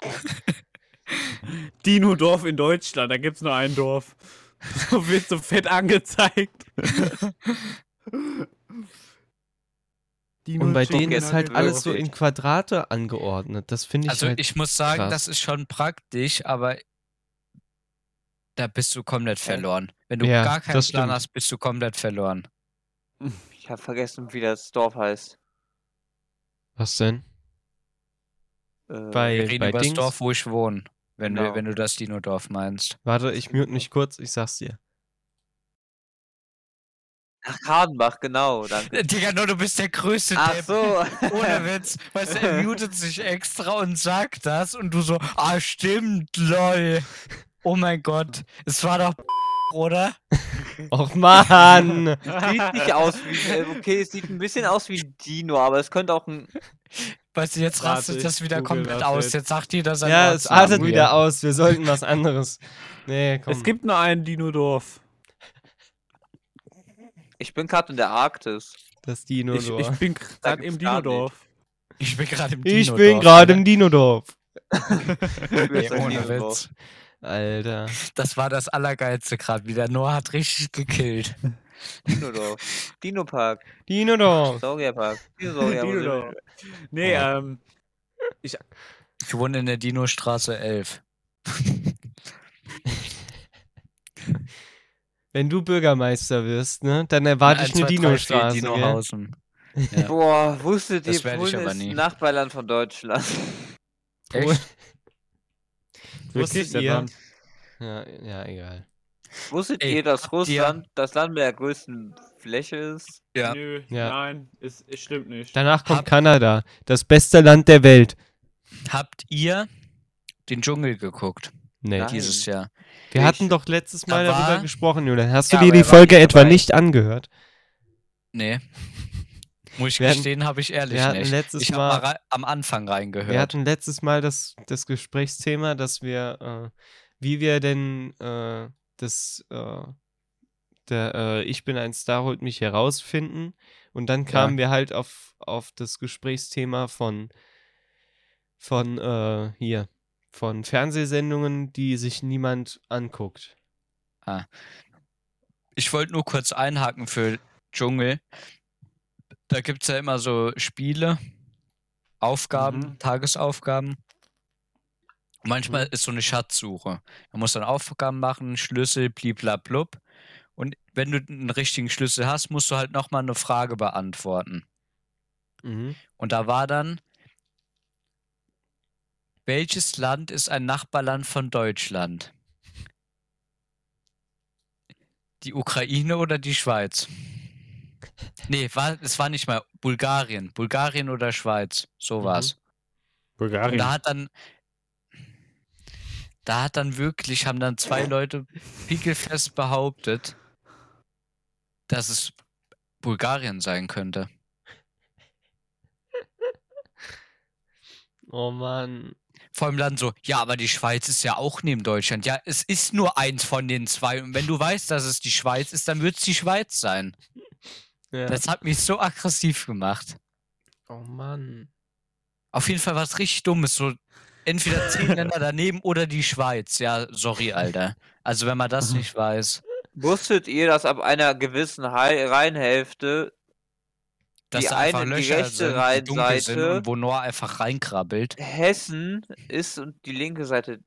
S3: Dino-Dorf in Deutschland, da gibt's nur ein Dorf. So wird so fett angezeigt.
S1: Und bei denen ist halt alles so in Quadrate angeordnet. Das finde ich
S2: Also
S1: halt.
S2: ich muss sagen,
S1: krass.
S2: das ist schon praktisch, aber da bist du komplett verloren. Wenn du
S1: Ja,
S2: gar keinen
S1: das
S2: Plan
S1: stimmt.
S2: hast, bist du komplett verloren.
S4: Ich habe vergessen, wie das Dorf heißt.
S1: Was denn?
S4: Äh,
S1: Bei,
S2: Wir reden
S1: bei
S2: über das
S1: Dings?
S2: Dorf, wo ich wohne. Wenn, wir,
S4: Genau.
S2: wenn du das Dino-Dorf meinst.
S1: Warte, ich mute mich kurz, ich sag's dir.
S4: Ach, Hardenbach, genau, danke.
S2: Digga, nur du bist der größte
S4: Ach
S2: Depp.
S4: so.
S2: Ohne Witz. Weißt du, er mutet sich extra und sagt das und du so, ah, stimmt, lol. Oh mein Gott. Es war doch oder?
S1: Och Mann!
S4: Sieht nicht aus wie. Okay, es sieht ein bisschen aus wie ein Dino, aber es könnte auch ein.
S2: Weißt du, jetzt
S3: Warte,
S2: rastet
S3: ich
S2: das wieder
S3: google
S2: komplett
S3: das
S2: aus.
S3: jetzt.
S2: Jetzt sagt jeder sein
S1: ja, es
S2: hier.
S1: wieder aus. Wir sollten was anderes. Nee, komm.
S3: Es gibt nur ein Dino-Dorf.
S4: Ich bin gerade in der Arktis.
S1: Das
S3: Ich,
S1: Dinodorf.
S3: ich bin
S4: Da
S3: gerade im Dinodorf.
S2: Ich bin gerade im
S1: Ich
S2: Dino
S1: bin gerade im Dinodorf.
S2: Nee, ohne Witz.
S1: Alter.
S2: Das war das Allergeilste gerade wieder. Noah hat richtig gekillt.
S4: Dinodorf. Dino-Park.
S1: Dinodorf.
S4: Saurierpark.
S3: Dinodorf. Nee,
S2: Oh.
S3: ähm,
S2: Ich wohne in der Dino-Straße 11.
S1: Wenn du Bürgermeister wirst, ne, dann erwarte ich eine
S2: 1, 2, 3, 4
S1: Dino-Straße.
S2: Dinohausen. Ja.
S4: Boah, wusstet
S2: Das
S4: ihr,
S2: ich
S4: Polen ist
S2: nie.
S4: ein Nachbarland von Deutschland.
S2: Echt?
S1: Wusstet ihr? Ja, ja, egal.
S4: Wusstet
S2: Ey,
S4: ihr, dass
S2: habt ihr-
S4: Russland das Land mit der größten Fläche ist?
S2: Ja.
S3: Nö,
S1: Ja.
S3: nein, es, es stimmt nicht.
S1: Danach kommt
S2: Hab-
S1: Kanada, das beste Land der Welt.
S2: Habt ihr den Dschungel geguckt
S1: Nee.
S4: Nein.
S2: dieses Jahr?
S1: Wir
S4: Ich-
S1: hatten doch letztes Mal
S2: Da
S1: darüber
S2: war-
S1: gesprochen, Julian. Hast du
S4: Ja,
S1: dir die
S4: war
S1: Folge
S4: nicht
S1: etwa
S4: dabei.
S1: nicht angehört?
S2: Nee. Muss ich
S1: Wir
S2: gestehen, habe ich ehrlich
S1: wir
S2: nicht.
S1: letztes
S2: Ich habe
S1: Mal-
S2: am Anfang reingehört.
S1: Wir hatten letztes Mal das, das Gesprächsthema, dass wir, äh, wie wir denn äh, das, äh, der äh, Ich bin ein Star holt mich herausfinden. Und dann kamen wir halt auf, auf das Gesprächsthema von, von äh, hier, von Fernsehsendungen, die sich niemand anguckt.
S2: Ich wollte nur kurz einhaken für Dschungel. Da gibt es ja immer so Spiele, Aufgaben,
S3: Mhm.
S2: Tagesaufgaben. Und manchmal
S1: Mhm.
S2: ist so eine Schatzsuche. Man muss dann Aufgaben machen, Schlüssel, bliblablub. Und wenn du einen richtigen Schlüssel hast, musst du halt nochmal eine Frage beantworten.
S1: Mhm.
S2: Und da war dann, welches Land ist ein Nachbarland von Deutschland? Die Ukraine oder die Schweiz? Nee, war, es war nicht mal Bulgarien. Bulgarien oder Schweiz. So
S1: Mhm.
S2: war's. Und
S3: Bulgarien.
S2: da hat dann, da hat dann wirklich, haben dann zwei Leute pickelfest behauptet, dass es Bulgarien sein könnte.
S1: Oh Mann.
S2: Vor allem dann so, ja, aber die Schweiz ist ja auch neben Deutschland. Ja, es ist nur eins von den zwei. Und wenn du weißt, dass es die Schweiz ist, dann wird es die Schweiz sein.
S1: Ja.
S2: Das hat mich so aggressiv gemacht.
S1: oh Mann.
S2: Auf jeden Fall was richtig Dummes. So entweder zehn Länder daneben oder die Schweiz. Ja, sorry, Alter. Also wenn man das nicht weiß,
S4: Wusstet ihr, dass ab einer gewissen Reihenhälfte
S2: dass
S4: Die
S2: da
S4: eine- die
S2: Löcher
S4: rechte
S2: sind, die dunkel sind
S4: Reihenseite-
S2: und wo Noah einfach reinkrabbelt.
S4: Hessen ist und die linke Seite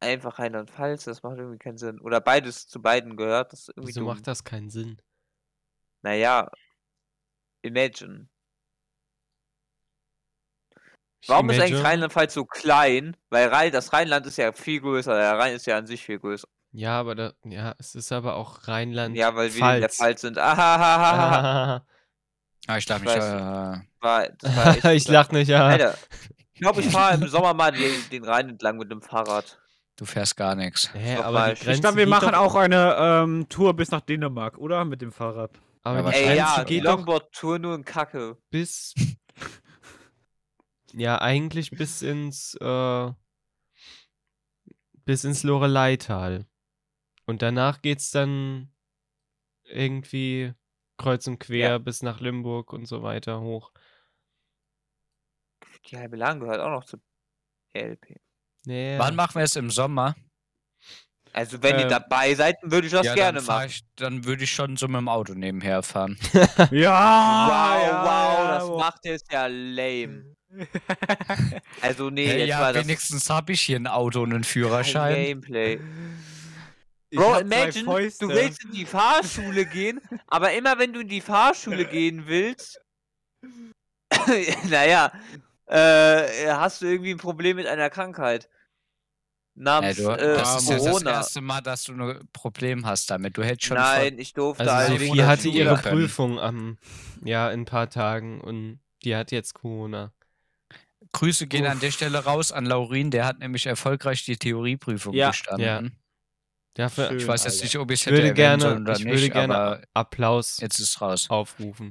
S4: einfach Rheinland-Pfalz? Das macht irgendwie keinen Sinn. Oder beides zu beiden gehört. Das ist irgendwie
S1: Wieso
S4: dumm.
S1: macht das keinen Sinn?
S4: Naja, imagine.
S1: Ich
S4: Warum ist eigentlich
S1: imagine-
S4: Rheinland-Pfalz so klein? Weil Rhein, das Rheinland ist ja viel größer. Der Rhein ist ja an sich viel größer.
S1: Ja, aber da, ja, es ist aber auch Rheinland.
S4: Ja, weil wir in der
S1: Pfalz.
S4: Sind.
S2: Ah, ich darf
S4: Ich
S2: mich.
S4: weiß
S2: Äh,
S4: War, war
S1: ich lach nicht, ja.
S4: Alter, ich glaube, ich fahre im Sommer mal den, den Rhein entlang mit dem Fahrrad.
S2: du fährst gar nichts.
S1: Hä, aber
S4: Ich
S3: glaube, wir machen auch eine ähm, Tour bis nach Dänemark, oder? Mit dem Fahrrad.
S1: Aber
S2: Ja,
S1: die
S4: Ey, ja,
S1: geht
S4: Longboard-Tour nur in Kacke.
S1: bis. ja, eigentlich bis ins. Äh, bis ins Loreleital. Und danach geht's dann irgendwie kreuz und quer
S4: Ja.
S1: bis nach Limburg und so weiter hoch.
S4: Die halbe Lahn gehört auch noch zu LP.
S1: Nee.
S2: Wann machen wir es im Sommer?
S4: Also, wenn ihr
S3: Ähm,
S4: dabei seid, dann würde ich das
S2: ja,
S4: gerne
S2: dann,
S4: machen.
S2: ich, dann würde ich schon so mit dem Auto nebenher fahren.
S3: Ja!
S4: wow,
S3: ja,
S4: wow,
S3: ja,
S4: das
S3: wo-
S4: macht jetzt ja lame. Also, nee,
S2: Hey,
S4: jetzt
S2: ja,
S4: mal das
S2: wenigstens habe ich hier ein Auto und einen Führerschein.
S4: Gameplay.
S3: Ich
S4: Bro, imagine, du willst in die Fahrschule gehen, aber immer wenn du in die Fahrschule gehen willst, naja, äh, hast du irgendwie ein Problem mit einer Krankheit. Namens
S2: du,
S4: äh,
S2: das ist jetzt das
S4: Corona.
S2: erste Mal, dass du ein Problem hast damit. Du hättest schon
S4: Nein, ich durfte
S1: Also Sophie
S2: der
S1: hatte ihre
S2: können.
S1: Prüfung am, ja, in ein paar Tagen und die hat jetzt Corona.
S2: vor Grüße gehen an
S3: Uff.
S2: der Stelle raus an Laurin, der hat nämlich erfolgreich die Theorieprüfung
S3: Ja.
S2: bestanden.
S1: Ja. Dafür,
S3: Schön,
S2: Ich weiß jetzt nicht, ob ich es hätte
S1: würde gerne,
S2: sollen oder
S1: ich
S2: nicht,
S1: würde gerne
S2: aber
S1: Applaus
S2: jetzt ist raus.
S1: aufrufen.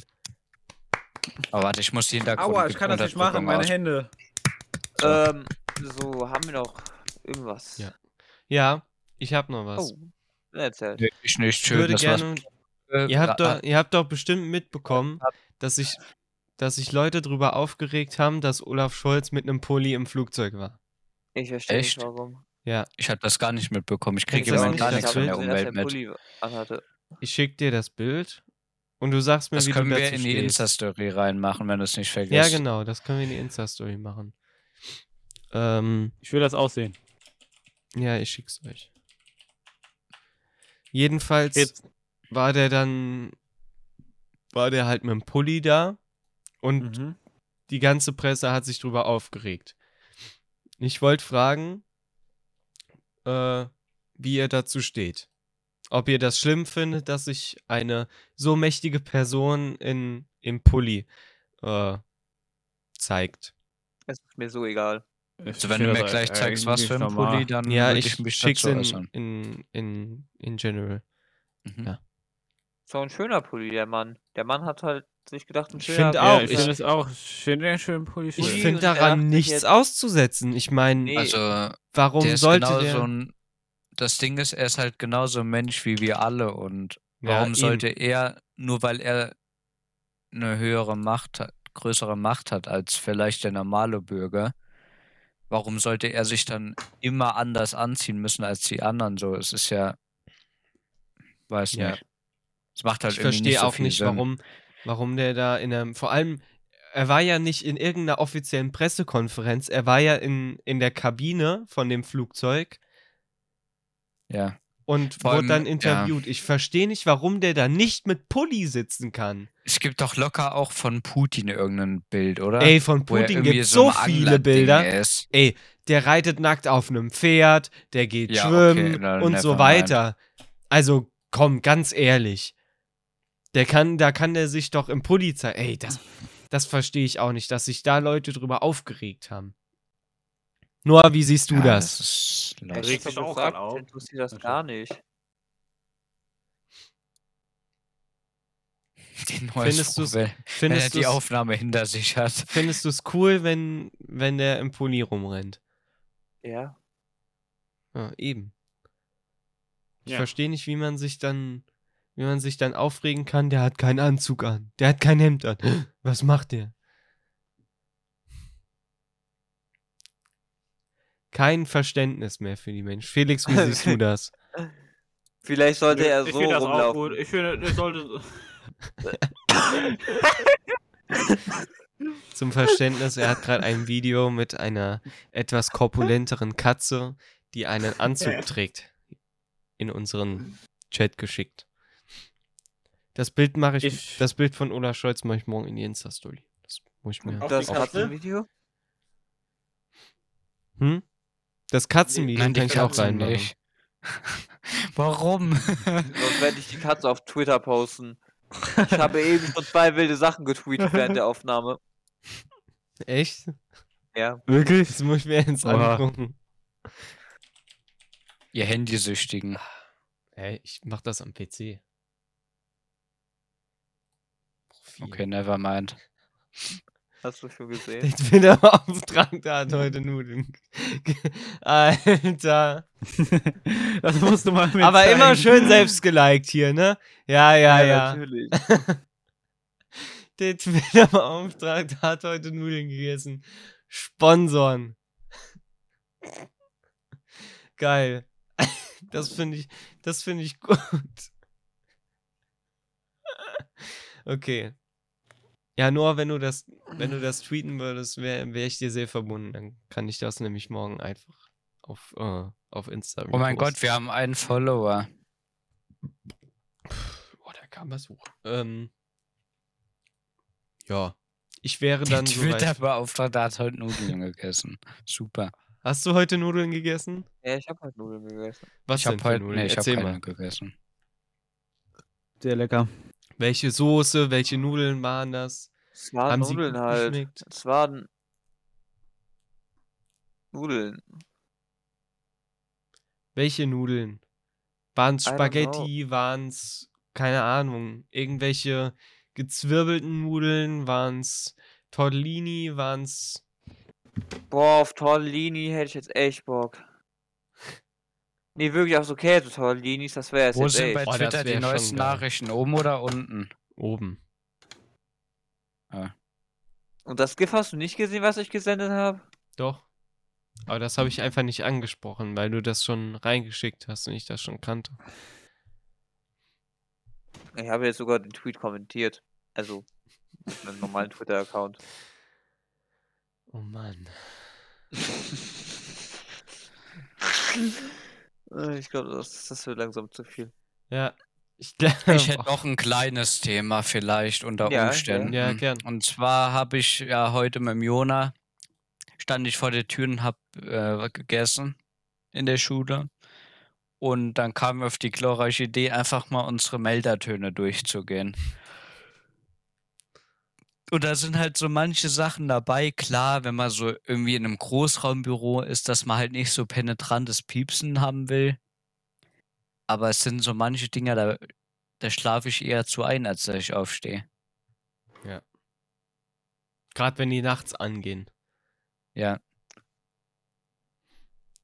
S2: Aber warte, ich muss die Hintergrund
S3: Aua, ich kann das nicht machen, meine Hände.
S4: Ähm, so, haben wir noch irgendwas?
S1: Ja. Ja, ich habe noch was.
S4: Oh, erzählt.
S2: Nee, ich nicht.
S1: ich
S2: Schön,
S1: würde
S2: das war's.
S1: gerne
S2: Äh,
S1: Ihr habt, doch, ihr habt doch bestimmt mitbekommen, dass sich, dass sich Leute drüber aufgeregt haben, dass Olaf Scholz mit einem Pulli im Flugzeug war.
S4: Ich verstehe nicht warum.
S1: Ja,
S2: Ich habe das gar nicht mitbekommen. Ich kriege immer
S1: das
S2: gar
S1: nicht,
S2: nichts
S1: das
S2: von der? Umwelt mit.
S1: Ich schick dir das Bild und du sagst mir,
S2: Das
S1: wie
S2: können
S1: du
S2: wir
S1: dazu
S2: in die. Insta-Story reinmachen, wenn du es nicht vergisst.
S1: Ja, genau, das können wir in die Insta-Story machen. Ähm,
S3: Ich will das aussehen.
S1: Ja, ich schick's euch. Jedenfalls
S3: Jetzt.
S1: war der dann, war der halt mit dem Pulli da und
S3: Mhm.
S1: die ganze Presse hat sich drüber aufgeregt. Ich wollte fragen, äh, wie ihr dazu steht. Ob ihr das schlimm findet, dass sich eine so mächtige Person in, im Pulli äh, zeigt.
S4: Es ist mir so egal.
S3: Ich
S2: Also wenn du mir gleich zeigst, was für ein
S3: normal.
S2: Pulli, dann
S1: Ja,
S2: würde
S1: ich
S2: mich
S1: schick's in, in, in, in general.
S2: Mhm.
S4: So ein schöner Pulli, der Mann. Der Mann hat halt sich gedacht, ein
S1: Ich
S4: schöner
S1: find
S3: Ja,
S1: auch,
S3: ich
S1: ich-
S3: finde es auch. Ich finde den schönen Pulli schön.
S1: Ich
S4: Pulli
S1: finde
S4: und
S1: daran nichts
S4: jetzt-
S1: auszusetzen. Ich meine,
S4: Nee.
S2: Also,
S1: warum sollte
S2: genau
S1: der...
S2: so ein. Das Ding ist, er ist halt genauso ein Mensch wie wir alle. Und
S1: Ja,
S2: warum
S1: eben.
S2: sollte er, nur weil er eine höhere Macht hat, größere Macht hat als vielleicht der normale Bürger, warum sollte er sich dann immer anders anziehen müssen als die anderen? So, es ist ja. Weiß
S1: Ja.
S2: nicht. Es macht halt
S1: ich
S2: irgendwie
S1: verstehe
S2: nicht so
S1: auch nicht,
S2: Sinn.
S1: warum, warum der da in einem, vor allem, er war ja nicht in irgendeiner offiziellen Pressekonferenz, er war ja in, in der Kabine von dem Flugzeug
S2: Ja.
S1: Und
S2: Vor
S1: wurde dann
S2: ja.
S1: interviewt. Ich verstehe nicht, warum der da nicht mit Pulli sitzen kann.
S2: Es gibt doch locker auch von Putin irgendein Bild, oder?
S1: Ey, von Putin gibt
S2: so
S1: so
S2: ein
S1: viele Bilder.
S2: ist.
S1: Ey, der reitet nackt auf einem Pferd, der geht
S2: Ja,
S1: schwimmen
S2: okay,
S1: und so
S2: never mind.
S1: weiter. Also, komm, ganz ehrlich. Der kann, da kann der sich doch im Pulli zeigen. Ey, das, das verstehe ich auch nicht, dass sich da Leute drüber aufgeregt haben. Noah, wie siehst du
S2: Ja,
S1: das?
S2: ist
S4: Er
S3: Er
S2: lost.
S3: regt sich auch
S4: gesagt,
S3: auf.
S4: interessiert das gar nicht.
S2: Die neues
S1: Findest
S2: Vogel, wenn er
S1: Findest
S2: die
S1: du
S2: Aufnahme hinter sich hat.
S1: findest du's cool, wenn, wenn der im Pulli rumrennt?
S4: Ja.
S1: Ja, eben. Ich
S3: Ja.
S1: verstehe nicht, wie man sich dann, wie man sich dann aufregen kann, der hat keinen Anzug an, der hat kein Hemd an. Was macht der? Kein Verständnis mehr für die Menschen. Felix, wie siehst du das?
S4: Vielleicht sollte er
S3: ich
S4: so
S3: finde das auch
S4: rumlaufen.
S3: gut. Ich finde, der sollte.
S1: Zum Verständnis, er hat gerade ein Video mit einer etwas korpulenteren Katze, die einen Anzug trägt, in unseren Chat geschickt. Das Bild mache ich,
S3: Ich-
S1: das Bild von Olaf Scholz mache ich morgen in die Insta-Story. Das muss ich mir.
S3: Auf
S4: Das? Katzenvideo?
S1: Hm? Das Katzenvideo
S2: Nein,
S1: kann ich auch reinmachen.
S2: nicht. Warum?
S4: Sonst werde ich die Katze auf Twitter posten. Ich habe eben schon zwei wilde Sachen getweetet während der Aufnahme.
S1: Echt?
S4: Ja.
S3: Wirklich?
S1: Das muss ich mir jetzt angucken.
S2: Ihr Handysüchtigen.
S1: Ey, ich mach das am PC. Profil.
S2: Okay, never mind.
S4: Hast du schon gesehen?
S1: Der Twitter-Beauftragte hat heute Nudeln. Alter.
S3: das musst du mal mir
S1: Aber immer
S3: zeigen.
S1: schön selbst geliked hier, ne? Ja, ja, ja.
S4: Natürlich.
S1: Der Twitter-Beauftragte hat heute Nudeln gegessen. Sponsoren. Geil. Das finde ich, das finde ich gut. Okay. Ja, nur wenn du das, wenn du das tweeten würdest, wäre wär ich dir sehr verbunden. Dann kann ich das nämlich morgen einfach auf, äh, auf Instagram.
S2: Oh mein Gott, wir haben einen Follower.
S1: Oh, da kam was hoch. Ähm, ja. Ich wäre
S2: Der
S1: dann soweit.
S2: Twitter-Beauftragte hat heute Nudeln gegessen. Super.
S1: Hast du heute Nudeln gegessen?
S4: Ja, ich habe halt Nudeln gegessen.
S1: Was
S2: ich habe heute,
S1: Nudeln?
S2: nee, ich keine
S1: mal.
S2: gegessen.
S3: Sehr lecker.
S1: Welche Soße, welche Nudeln waren das?
S4: Es waren
S1: Haben
S4: Nudeln halt.
S1: geschmeckt?
S4: Es waren Nudeln.
S1: Welche Nudeln? Waren es Spaghetti? Waren es, keine Ahnung, irgendwelche gezwirbelten Nudeln? Waren es Tortellini? Waren es.
S4: Boah, auf Tortellini hätte ich jetzt echt Bock. Nee, wirklich auf so Käse-Tortellinis, das wäre jetzt
S2: Wo
S4: jetzt
S2: sind
S4: echt.
S2: bei
S1: Oh,
S2: Twitter die neuesten. Nachrichten? Oben oder unten?
S1: Oben.
S4: Und das GIF hast du nicht gesehen, was ich gesendet habe?
S1: Doch. Aber das habe ich einfach nicht angesprochen, weil du das schon reingeschickt hast und ich das schon kannte.
S4: Ich habe jetzt sogar den Tweet kommentiert. Also, mit einem normalen Twitter-Account.
S1: Oh Mann.
S4: Äh, Ich glaube, das, das wird langsam zu viel.
S1: Ja. Ich glaube.
S2: Ich hätte noch ein kleines Thema vielleicht unter
S4: Ja,
S2: Umständen.
S1: ja, gern.
S2: Und zwar habe ich ja heute mit dem Jona, stand ich vor der Tür und habe äh, gegessen in der Schule. Und dann kam mir auf die glorreiche Idee, einfach mal unsere Meldertöne durchzugehen. Und da sind halt so manche Sachen dabei. Klar, wenn man so irgendwie in einem Großraumbüro ist, dass man halt nicht so penetrantes Piepsen haben will. Aber es sind so manche Dinge, da, da schlafe ich eher zu ein, als dass ich aufstehe.
S1: Gerade wenn die nachts angehen.
S2: Ja.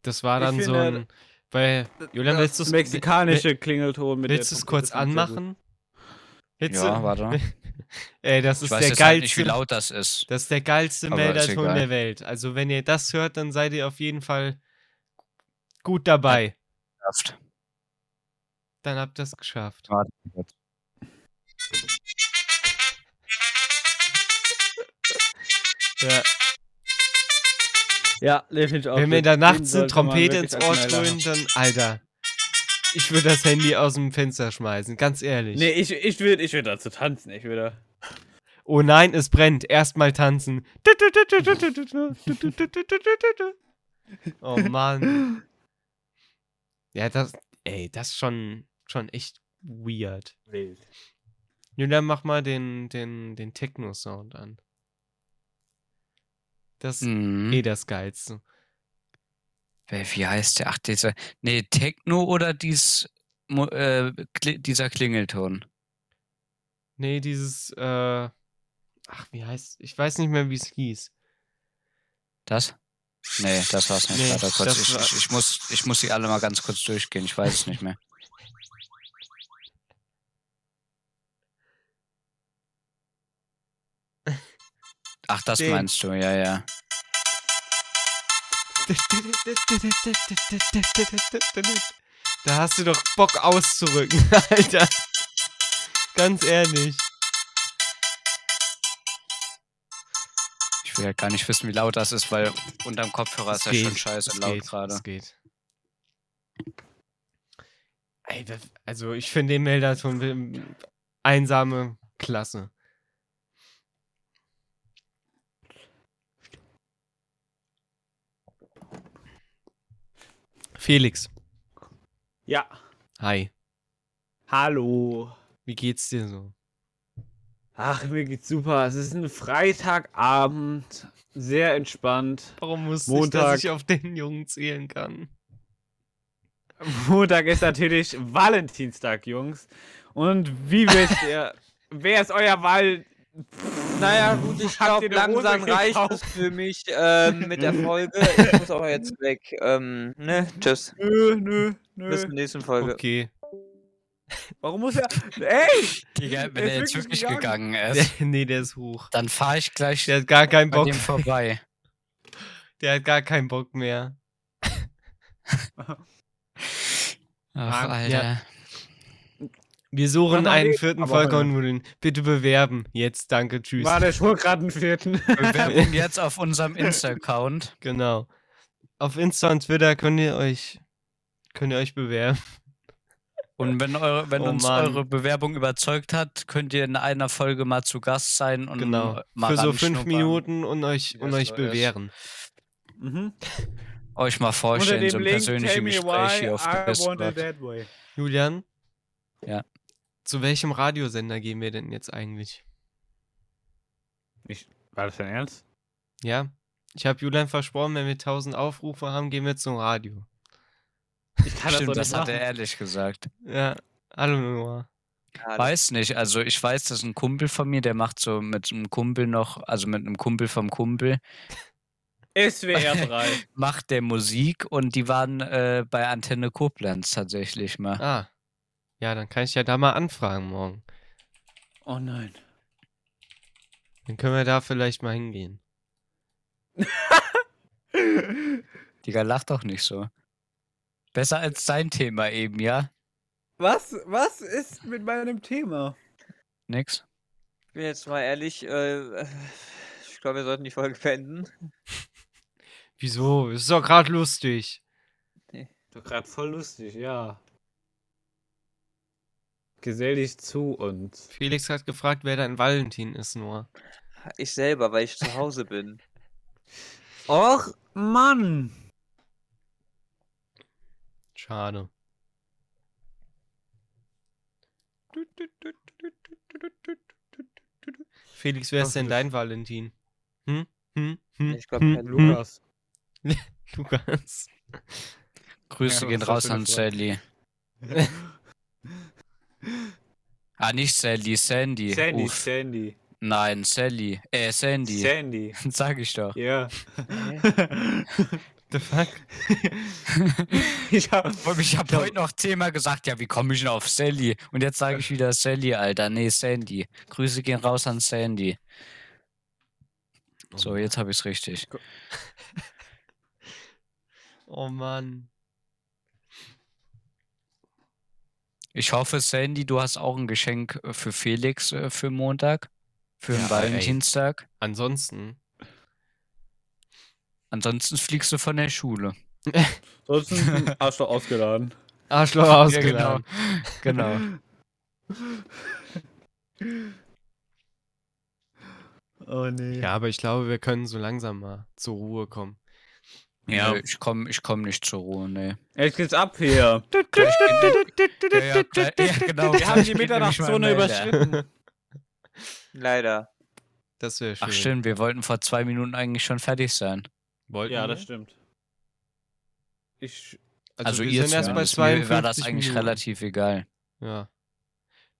S1: Das war dann so ein. Weil, Julian, willst du
S3: Das mexikanische Klingelton mit
S1: Willst du es kurz anmachen? Willst
S2: Ja, warte.
S1: Ey, das
S2: Ich
S1: ist
S2: weiß
S1: der
S2: jetzt halt nicht, wie
S1: geilste.
S2: laut das ist.
S1: Das ist der geilste
S2: Aber
S1: Melderton der Welt. Also, wenn ihr das hört, dann seid ihr auf jeden Fall gut dabei.
S2: Kraft.
S1: Dann habt ihr es geschafft.
S2: Warte.
S1: Ja.
S3: Ja, den finde ich auch
S1: Wenn mir
S3: gut.
S1: da
S3: Den
S1: nachts eine Trompete ins Ohr dröhnt, dann, Alter. Ich würde das Handy aus dem Fenster schmeißen, ganz ehrlich.
S3: Nee, ich, ich würde ich würd dazu tanzen. Ich würde.
S1: Oh nein, es brennt. Erstmal tanzen. Oh Mann. Ja, das, ey, das ist schon, schon echt weird.
S3: Wild.
S1: Julian, mach mal den, den, den Techno-Sound an. Das ist
S2: Mhm.
S1: eh das Geilste.
S2: Wie heißt der? Ach, dieser. Nee, Techno oder dies, äh, dieser Klingelton?
S1: Nee, dieses, äh, ach, wie heißt, ich weiß nicht mehr, wie es hieß.
S2: Das? Nee, das war's nicht.
S1: Nee,
S2: Warte kurz. Ich, ich, ich, muss, ich muss sie alle mal ganz kurz durchgehen. Ich weiß es nicht mehr. Ach, das
S1: Den.
S2: meinst du, ja, ja.
S1: Da hast du doch Bock auszurücken, Alter. Ganz ehrlich.
S2: Ich will ja gar nicht wissen, wie laut das ist, weil unterm Kopfhörer ist
S1: Es
S2: ja schon
S1: geht,
S2: scheiße
S1: es
S2: laut
S1: geht,
S2: gerade.
S1: Es geht. Ey, das, also ich finde den Melderton ähm, einsame Klasse. Felix,
S3: Ja.
S1: hi.
S3: Hallo.
S1: Wie geht's dir so?
S3: Ach, mir geht's super. Es ist ein Freitagabend. Sehr entspannt.
S1: Warum muss ich, dass ich auf den Jungen zählen kann?
S3: Montag ist natürlich Valentinstag, Jungs. Und wie wisst ihr, wer ist euer Wahl?
S4: Naja, gut, ich glaube, langsam reicht es für mich ähm, mit der Folge. Ich muss auch jetzt weg. Ähm, ne, tschüss.
S3: Nö, nö, nö.
S4: Bis zur nächsten Folge.
S1: Okay.
S3: Warum muss er. Ey!
S2: Digga, wenn
S3: Der
S2: er
S3: ist
S2: jetzt
S3: wirklich gegangen.
S2: gegangen ist,
S1: nee, der ist hoch.
S2: dann fahre ich gleich
S1: Der hat gar keinen Bock.
S2: dem vorbei.
S1: Der hat gar keinen Bock mehr.
S2: Ach,
S3: Ah,
S2: Alter.
S1: Wir suchen einen
S3: den,
S1: vierten
S3: aber-
S1: Vollkornnudeln. Bitte bewerben. Jetzt, danke, tschüss.
S3: War der Schwur gerade einen vierten?
S2: Bewerbung jetzt auf unserem Insta-Account.
S1: Genau. Auf Insta und Twitter könnt ihr euch, könnt ihr euch bewerben.
S2: Und wenn, eure, wenn
S1: Oh
S2: uns
S1: Mann.
S2: eure Bewerbung überzeugt hat, könnt ihr in einer Folge mal zu Gast sein und
S1: Genau.
S2: mal
S1: Für so fünf Minuten und euch, und euch bewähren.
S3: mhm.
S2: euch mal vorstellen, so ein persönliches Gespräch hier auf
S3: I.
S1: Julian?
S2: Ja.
S1: Zu welchem Radiosender gehen wir denn jetzt eigentlich?
S3: War das dein Ernst?
S1: Ja? Ich habe Julian versprochen, wenn wir 1000 Aufrufe haben, gehen wir zum Radio.
S3: Ich kann
S2: Stimmt,
S3: das
S2: das
S3: doch
S2: hat er ehrlich gesagt.
S1: Ja. Hallo Noah.
S4: Das-
S2: Weiß nicht, also ich weiß, dass ein Kumpel von mir, der macht so mit einem Kumpel noch, also mit einem Kumpel vom Kumpel,
S3: SWR 3.
S2: macht der Musik und die waren äh, bei Antenne Koblenz tatsächlich mal.
S1: Ah. Ja, dann kann ich ja da mal anfragen morgen.
S3: Oh nein.
S1: Dann können wir da vielleicht mal hingehen.
S2: Digga, lach doch nicht so. Besser als sein Thema eben, ja?
S3: Was? Was ist mit meinem Thema?
S2: Nix.
S4: Ich bin jetzt mal ehrlich, äh, ich glaube, wir sollten die Folge beenden.
S1: Wieso? Ist doch gerade lustig.
S3: Doch gerade voll lustig, ja. Gesell dich zu uns.
S1: Felix hat gefragt, wer dein Valentin ist, nur.
S4: Ich selber, weil ich zu Hause bin.
S3: Och, Mann!
S1: Schade. Felix, wer ist denn dein Valentin? Hm? Hm? Hm?
S4: Ich glaube,
S1: hm?
S4: kein
S3: Lukas.
S1: Lukas.
S2: Grüße
S3: Ja,
S2: gehen raus an? Sally. ah, nicht Sally, Sandy.
S3: Sandy,
S2: Uff.
S3: Sandy.
S2: Nein, Sally. Äh, Sandy.
S3: Sandy.
S2: Sag ich doch.
S3: Ja.
S1: The fuck?
S3: ich hab,
S2: Und ich habe heute noch Thema gesagt, ja, wie komme ich denn auf Sally? Und jetzt sage ich wieder Sally, Alter. Nee, Sandy. Grüße gehen raus an Sandy. So, jetzt habe ich's richtig.
S1: Oh Mann.
S2: Ich hoffe, Sandy, du hast auch ein Geschenk äh, für Felix äh, für Montag. Für den
S1: Ja, ey.
S2: Valentinstag.
S1: Ansonsten.
S2: Ansonsten fliegst du von der Schule.
S3: sonst hast du ausgeladen.
S1: Arschloch
S2: Ja,
S1: ausgeladen.
S2: Genau.
S3: Oh nee.
S1: Ja, aber ich glaube, wir können so langsam mal zur Ruhe kommen.
S2: Ja,
S1: Ja.
S2: ich komme ich komm nicht zur Ruhe, nee.
S3: Jetzt geht's ab hier.
S2: Ja, genau.
S3: Wir haben die Mitternachtszone überschritten.
S4: Leider.
S1: Das wäre schön.
S2: Ach stimmt, wir wollten vor zwei Minuten eigentlich schon fertig sein.
S1: Wollten
S3: Ja,
S1: wir?
S3: das stimmt. Ich.
S1: Also,
S2: Also,
S1: wir
S2: ihr
S1: sind erst bei
S2: zumindest. Mir
S1: 52
S2: war das eigentlich
S1: Minuten.
S2: relativ egal.
S1: Ja.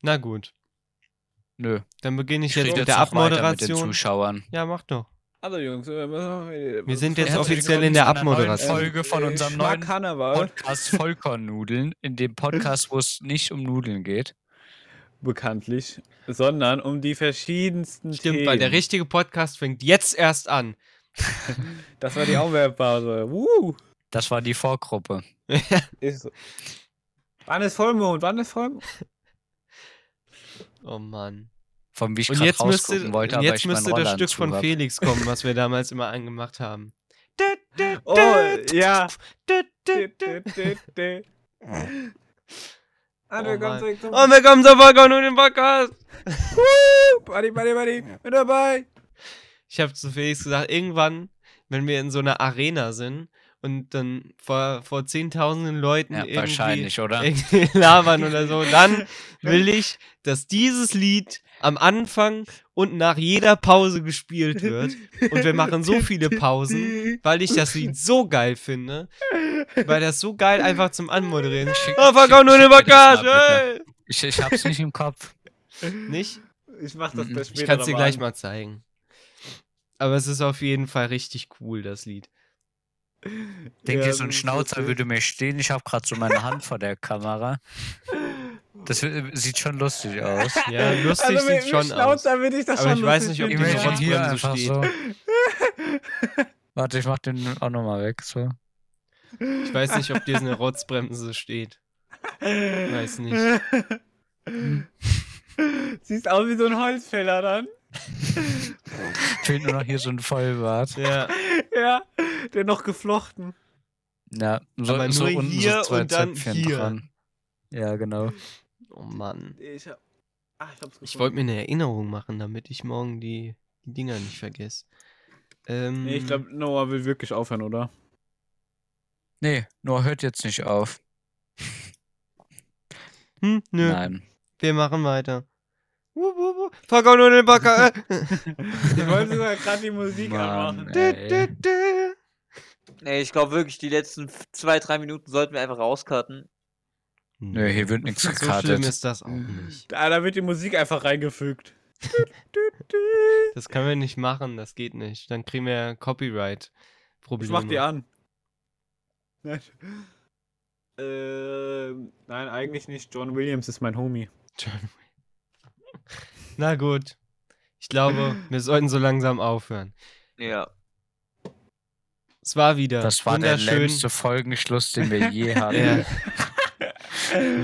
S1: Na gut.
S2: Nö.
S1: Dann beginne ich
S2: Ich
S1: jetzt mit
S2: jetzt
S1: der
S2: weiter mit den
S1: Abmoderation.
S2: Zuschauern.
S1: Ja, mach doch.
S3: Also Jungs, wir
S1: Wir sind jetzt offiziell in der Abmoderation.
S2: Folge von unserem
S3: Schmack
S2: neuen
S3: Karneval.
S2: Podcast Vollkornnudeln, in dem Podcast, wo es nicht um Nudeln geht.
S3: Bekanntlich. Sondern um die verschiedensten
S1: Stimmt,
S3: Themen.
S1: weil der richtige Podcast fängt jetzt erst an.
S3: Das war die Aufwärmpause. Woo!
S2: Das war die Vorgruppe.
S3: Ist so. Wann ist Vollmond? Wann ist Vollmond?
S1: oh Mann.
S2: Von wie ich
S1: Und
S2: gerade
S1: jetzt müsste,
S2: rausgucken wollte, aber
S1: jetzt
S2: ich
S1: müsste das Stück von
S2: hab.
S1: Felix kommen, was wir damals immer angemacht haben.
S3: Oh, ja. Und
S1: Oh
S3: wir kommen
S1: Mann.
S3: zurück zum
S1: Und wir kommen zur Folge und den Podcast.
S3: Buddy, Buddy, Buddy, mit dabei.
S1: Ich habe zu Felix gesagt, irgendwann, wenn wir in so einer Arena sind und dann vor, vor zehntausenden Leuten
S2: Ja,
S1: irgendwie, irgendwie labern oder so, dann will ich, dass dieses Lied am Anfang und nach jeder Pause gespielt wird. Und wir machen so viele Pausen, weil ich das Lied so geil finde, weil das so geil einfach zum Anmoderieren.
S2: Schick-
S1: Oh, auch nur
S2: bitte.
S1: ey!
S2: Ich, ich hab's nicht im Kopf.
S1: Nicht?
S3: Ich mach das
S2: Mhm.
S3: bis später
S1: Ich kann es dir gleich mal zeigen. Aber es ist auf jeden Fall richtig cool, das Lied.
S2: Denke,
S3: Ja,
S2: so ein Schnauzer würde mir stehen. Ich habe gerade so meine Hand vor der Kamera. Das äh, sieht schon lustig aus.
S1: Ja, lustig
S3: also mit,
S1: sieht schon aus.
S3: Würde ich das
S1: Aber
S3: schon
S1: ich weiß nicht, ob die Rotzbremse
S2: hier einfach
S1: steht.
S2: so. Warte, ich mach den auch nochmal weg. So.
S1: Ich weiß nicht, ob dir eine Rotzbremse steht. Weiß nicht.
S3: Siehst aus wie so ein Holzfäller dann.
S2: Fehlt nur noch hier so ein Vollbart.
S1: Ja,
S3: Ja, der noch geflochten.
S2: Ja, so,
S1: Aber
S2: so
S1: nur
S2: unten
S1: hier
S2: so zwei
S1: und dann
S2: Zöpfchen
S1: hier.
S2: dran. Ja, genau.
S1: Oh Mann.
S3: Ich hab. Ach, ich hab's
S1: Ich wollte mir eine Erinnerung machen, damit ich morgen die, die Dinger nicht vergesse. Ähm,
S3: Nee, ich glaube, Noah will wirklich aufhören, oder?
S2: Nee, nur hört jetzt nicht auf.
S1: Hm, nö,
S2: Nein.
S1: wir machen weiter. Fuck auch nur den Backer.
S3: Ich wollte sogar gerade die Musik
S2: Mann,
S3: anmachen.
S2: Ey.
S4: Nee, ich glaube wirklich, die letzten zwei, drei Minuten sollten wir einfach rauscutten.
S2: Nö, hier wird nichts
S1: So schlimm
S2: gekartet.
S1: ist das auch nicht.
S3: Da, da wird die Musik einfach reingefügt.
S1: Das können wir nicht machen, das geht nicht. Dann kriegen wir
S3: Ich
S1: Copyright-Probleme.
S3: mach die an. Nein. Ähm, nein, eigentlich nicht. John Williams ist mein Homie.
S1: John. Na gut. Ich glaube, wir sollten so langsam aufhören.
S4: Ja.
S1: Es war wieder
S2: Das war der längste Folgenschluss, den wir je hatten.
S1: Ja.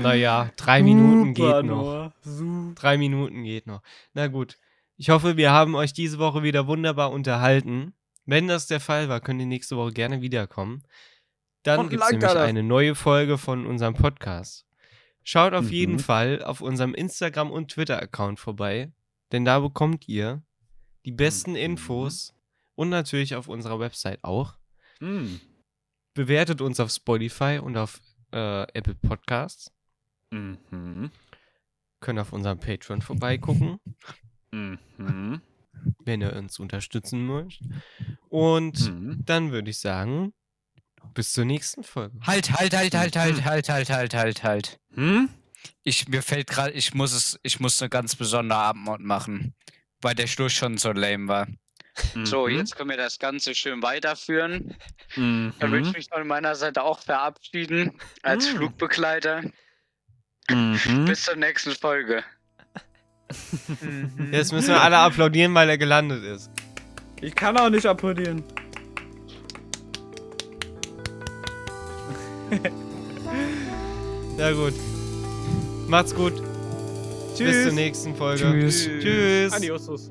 S1: Naja, drei Minuten
S3: Super,
S1: geht noch.
S3: Super.
S1: Drei Minuten geht noch. Na gut. Ich hoffe, wir haben euch diese Woche wieder wunderbar unterhalten. Wenn das der Fall war, könnt ihr nächste Woche gerne wiederkommen. Dann gibt es nämlich eine neue Folge von unserem Podcast. Schaut auf
S3: Mhm.
S1: jeden Fall auf unserem Instagram- und Twitter-Account vorbei, denn da bekommt ihr die besten
S3: Mhm.
S1: Infos und natürlich auf unserer Website auch.
S3: Mm.
S1: Bewertet uns auf Spotify und auf äh, Apple Podcasts.
S3: Mhm.
S1: Könnt auf unserem Patreon vorbeigucken.
S3: Mhm.
S1: wenn ihr uns unterstützen möchtet. Und
S3: Mhm.
S1: dann würde ich sagen, bis zur nächsten Folge.
S2: Halt, halt, halt, halt, halt, halt, halt, halt, halt, halt.
S3: Hm?
S2: Ich, mir fällt gerade, ich muss es, ich muss eine ganz besondere Abendmod machen, weil der Schluss schon so lame war. So,
S3: Mhm.
S2: jetzt können wir das Ganze schön weiterführen.
S3: Mhm.
S2: Dann würde ich mich von meiner Seite auch verabschieden als
S3: Mhm.
S2: Flugbegleiter.
S3: Mhm.
S2: Bis zur nächsten Folge.
S1: Jetzt müssen wir alle applaudieren, weil er gelandet ist.
S3: Ich kann auch nicht applaudieren.
S1: Ja gut. Macht's gut. Bis zur nächsten Folge.
S2: Tschüss.
S1: Tschüss.
S3: Adiosus.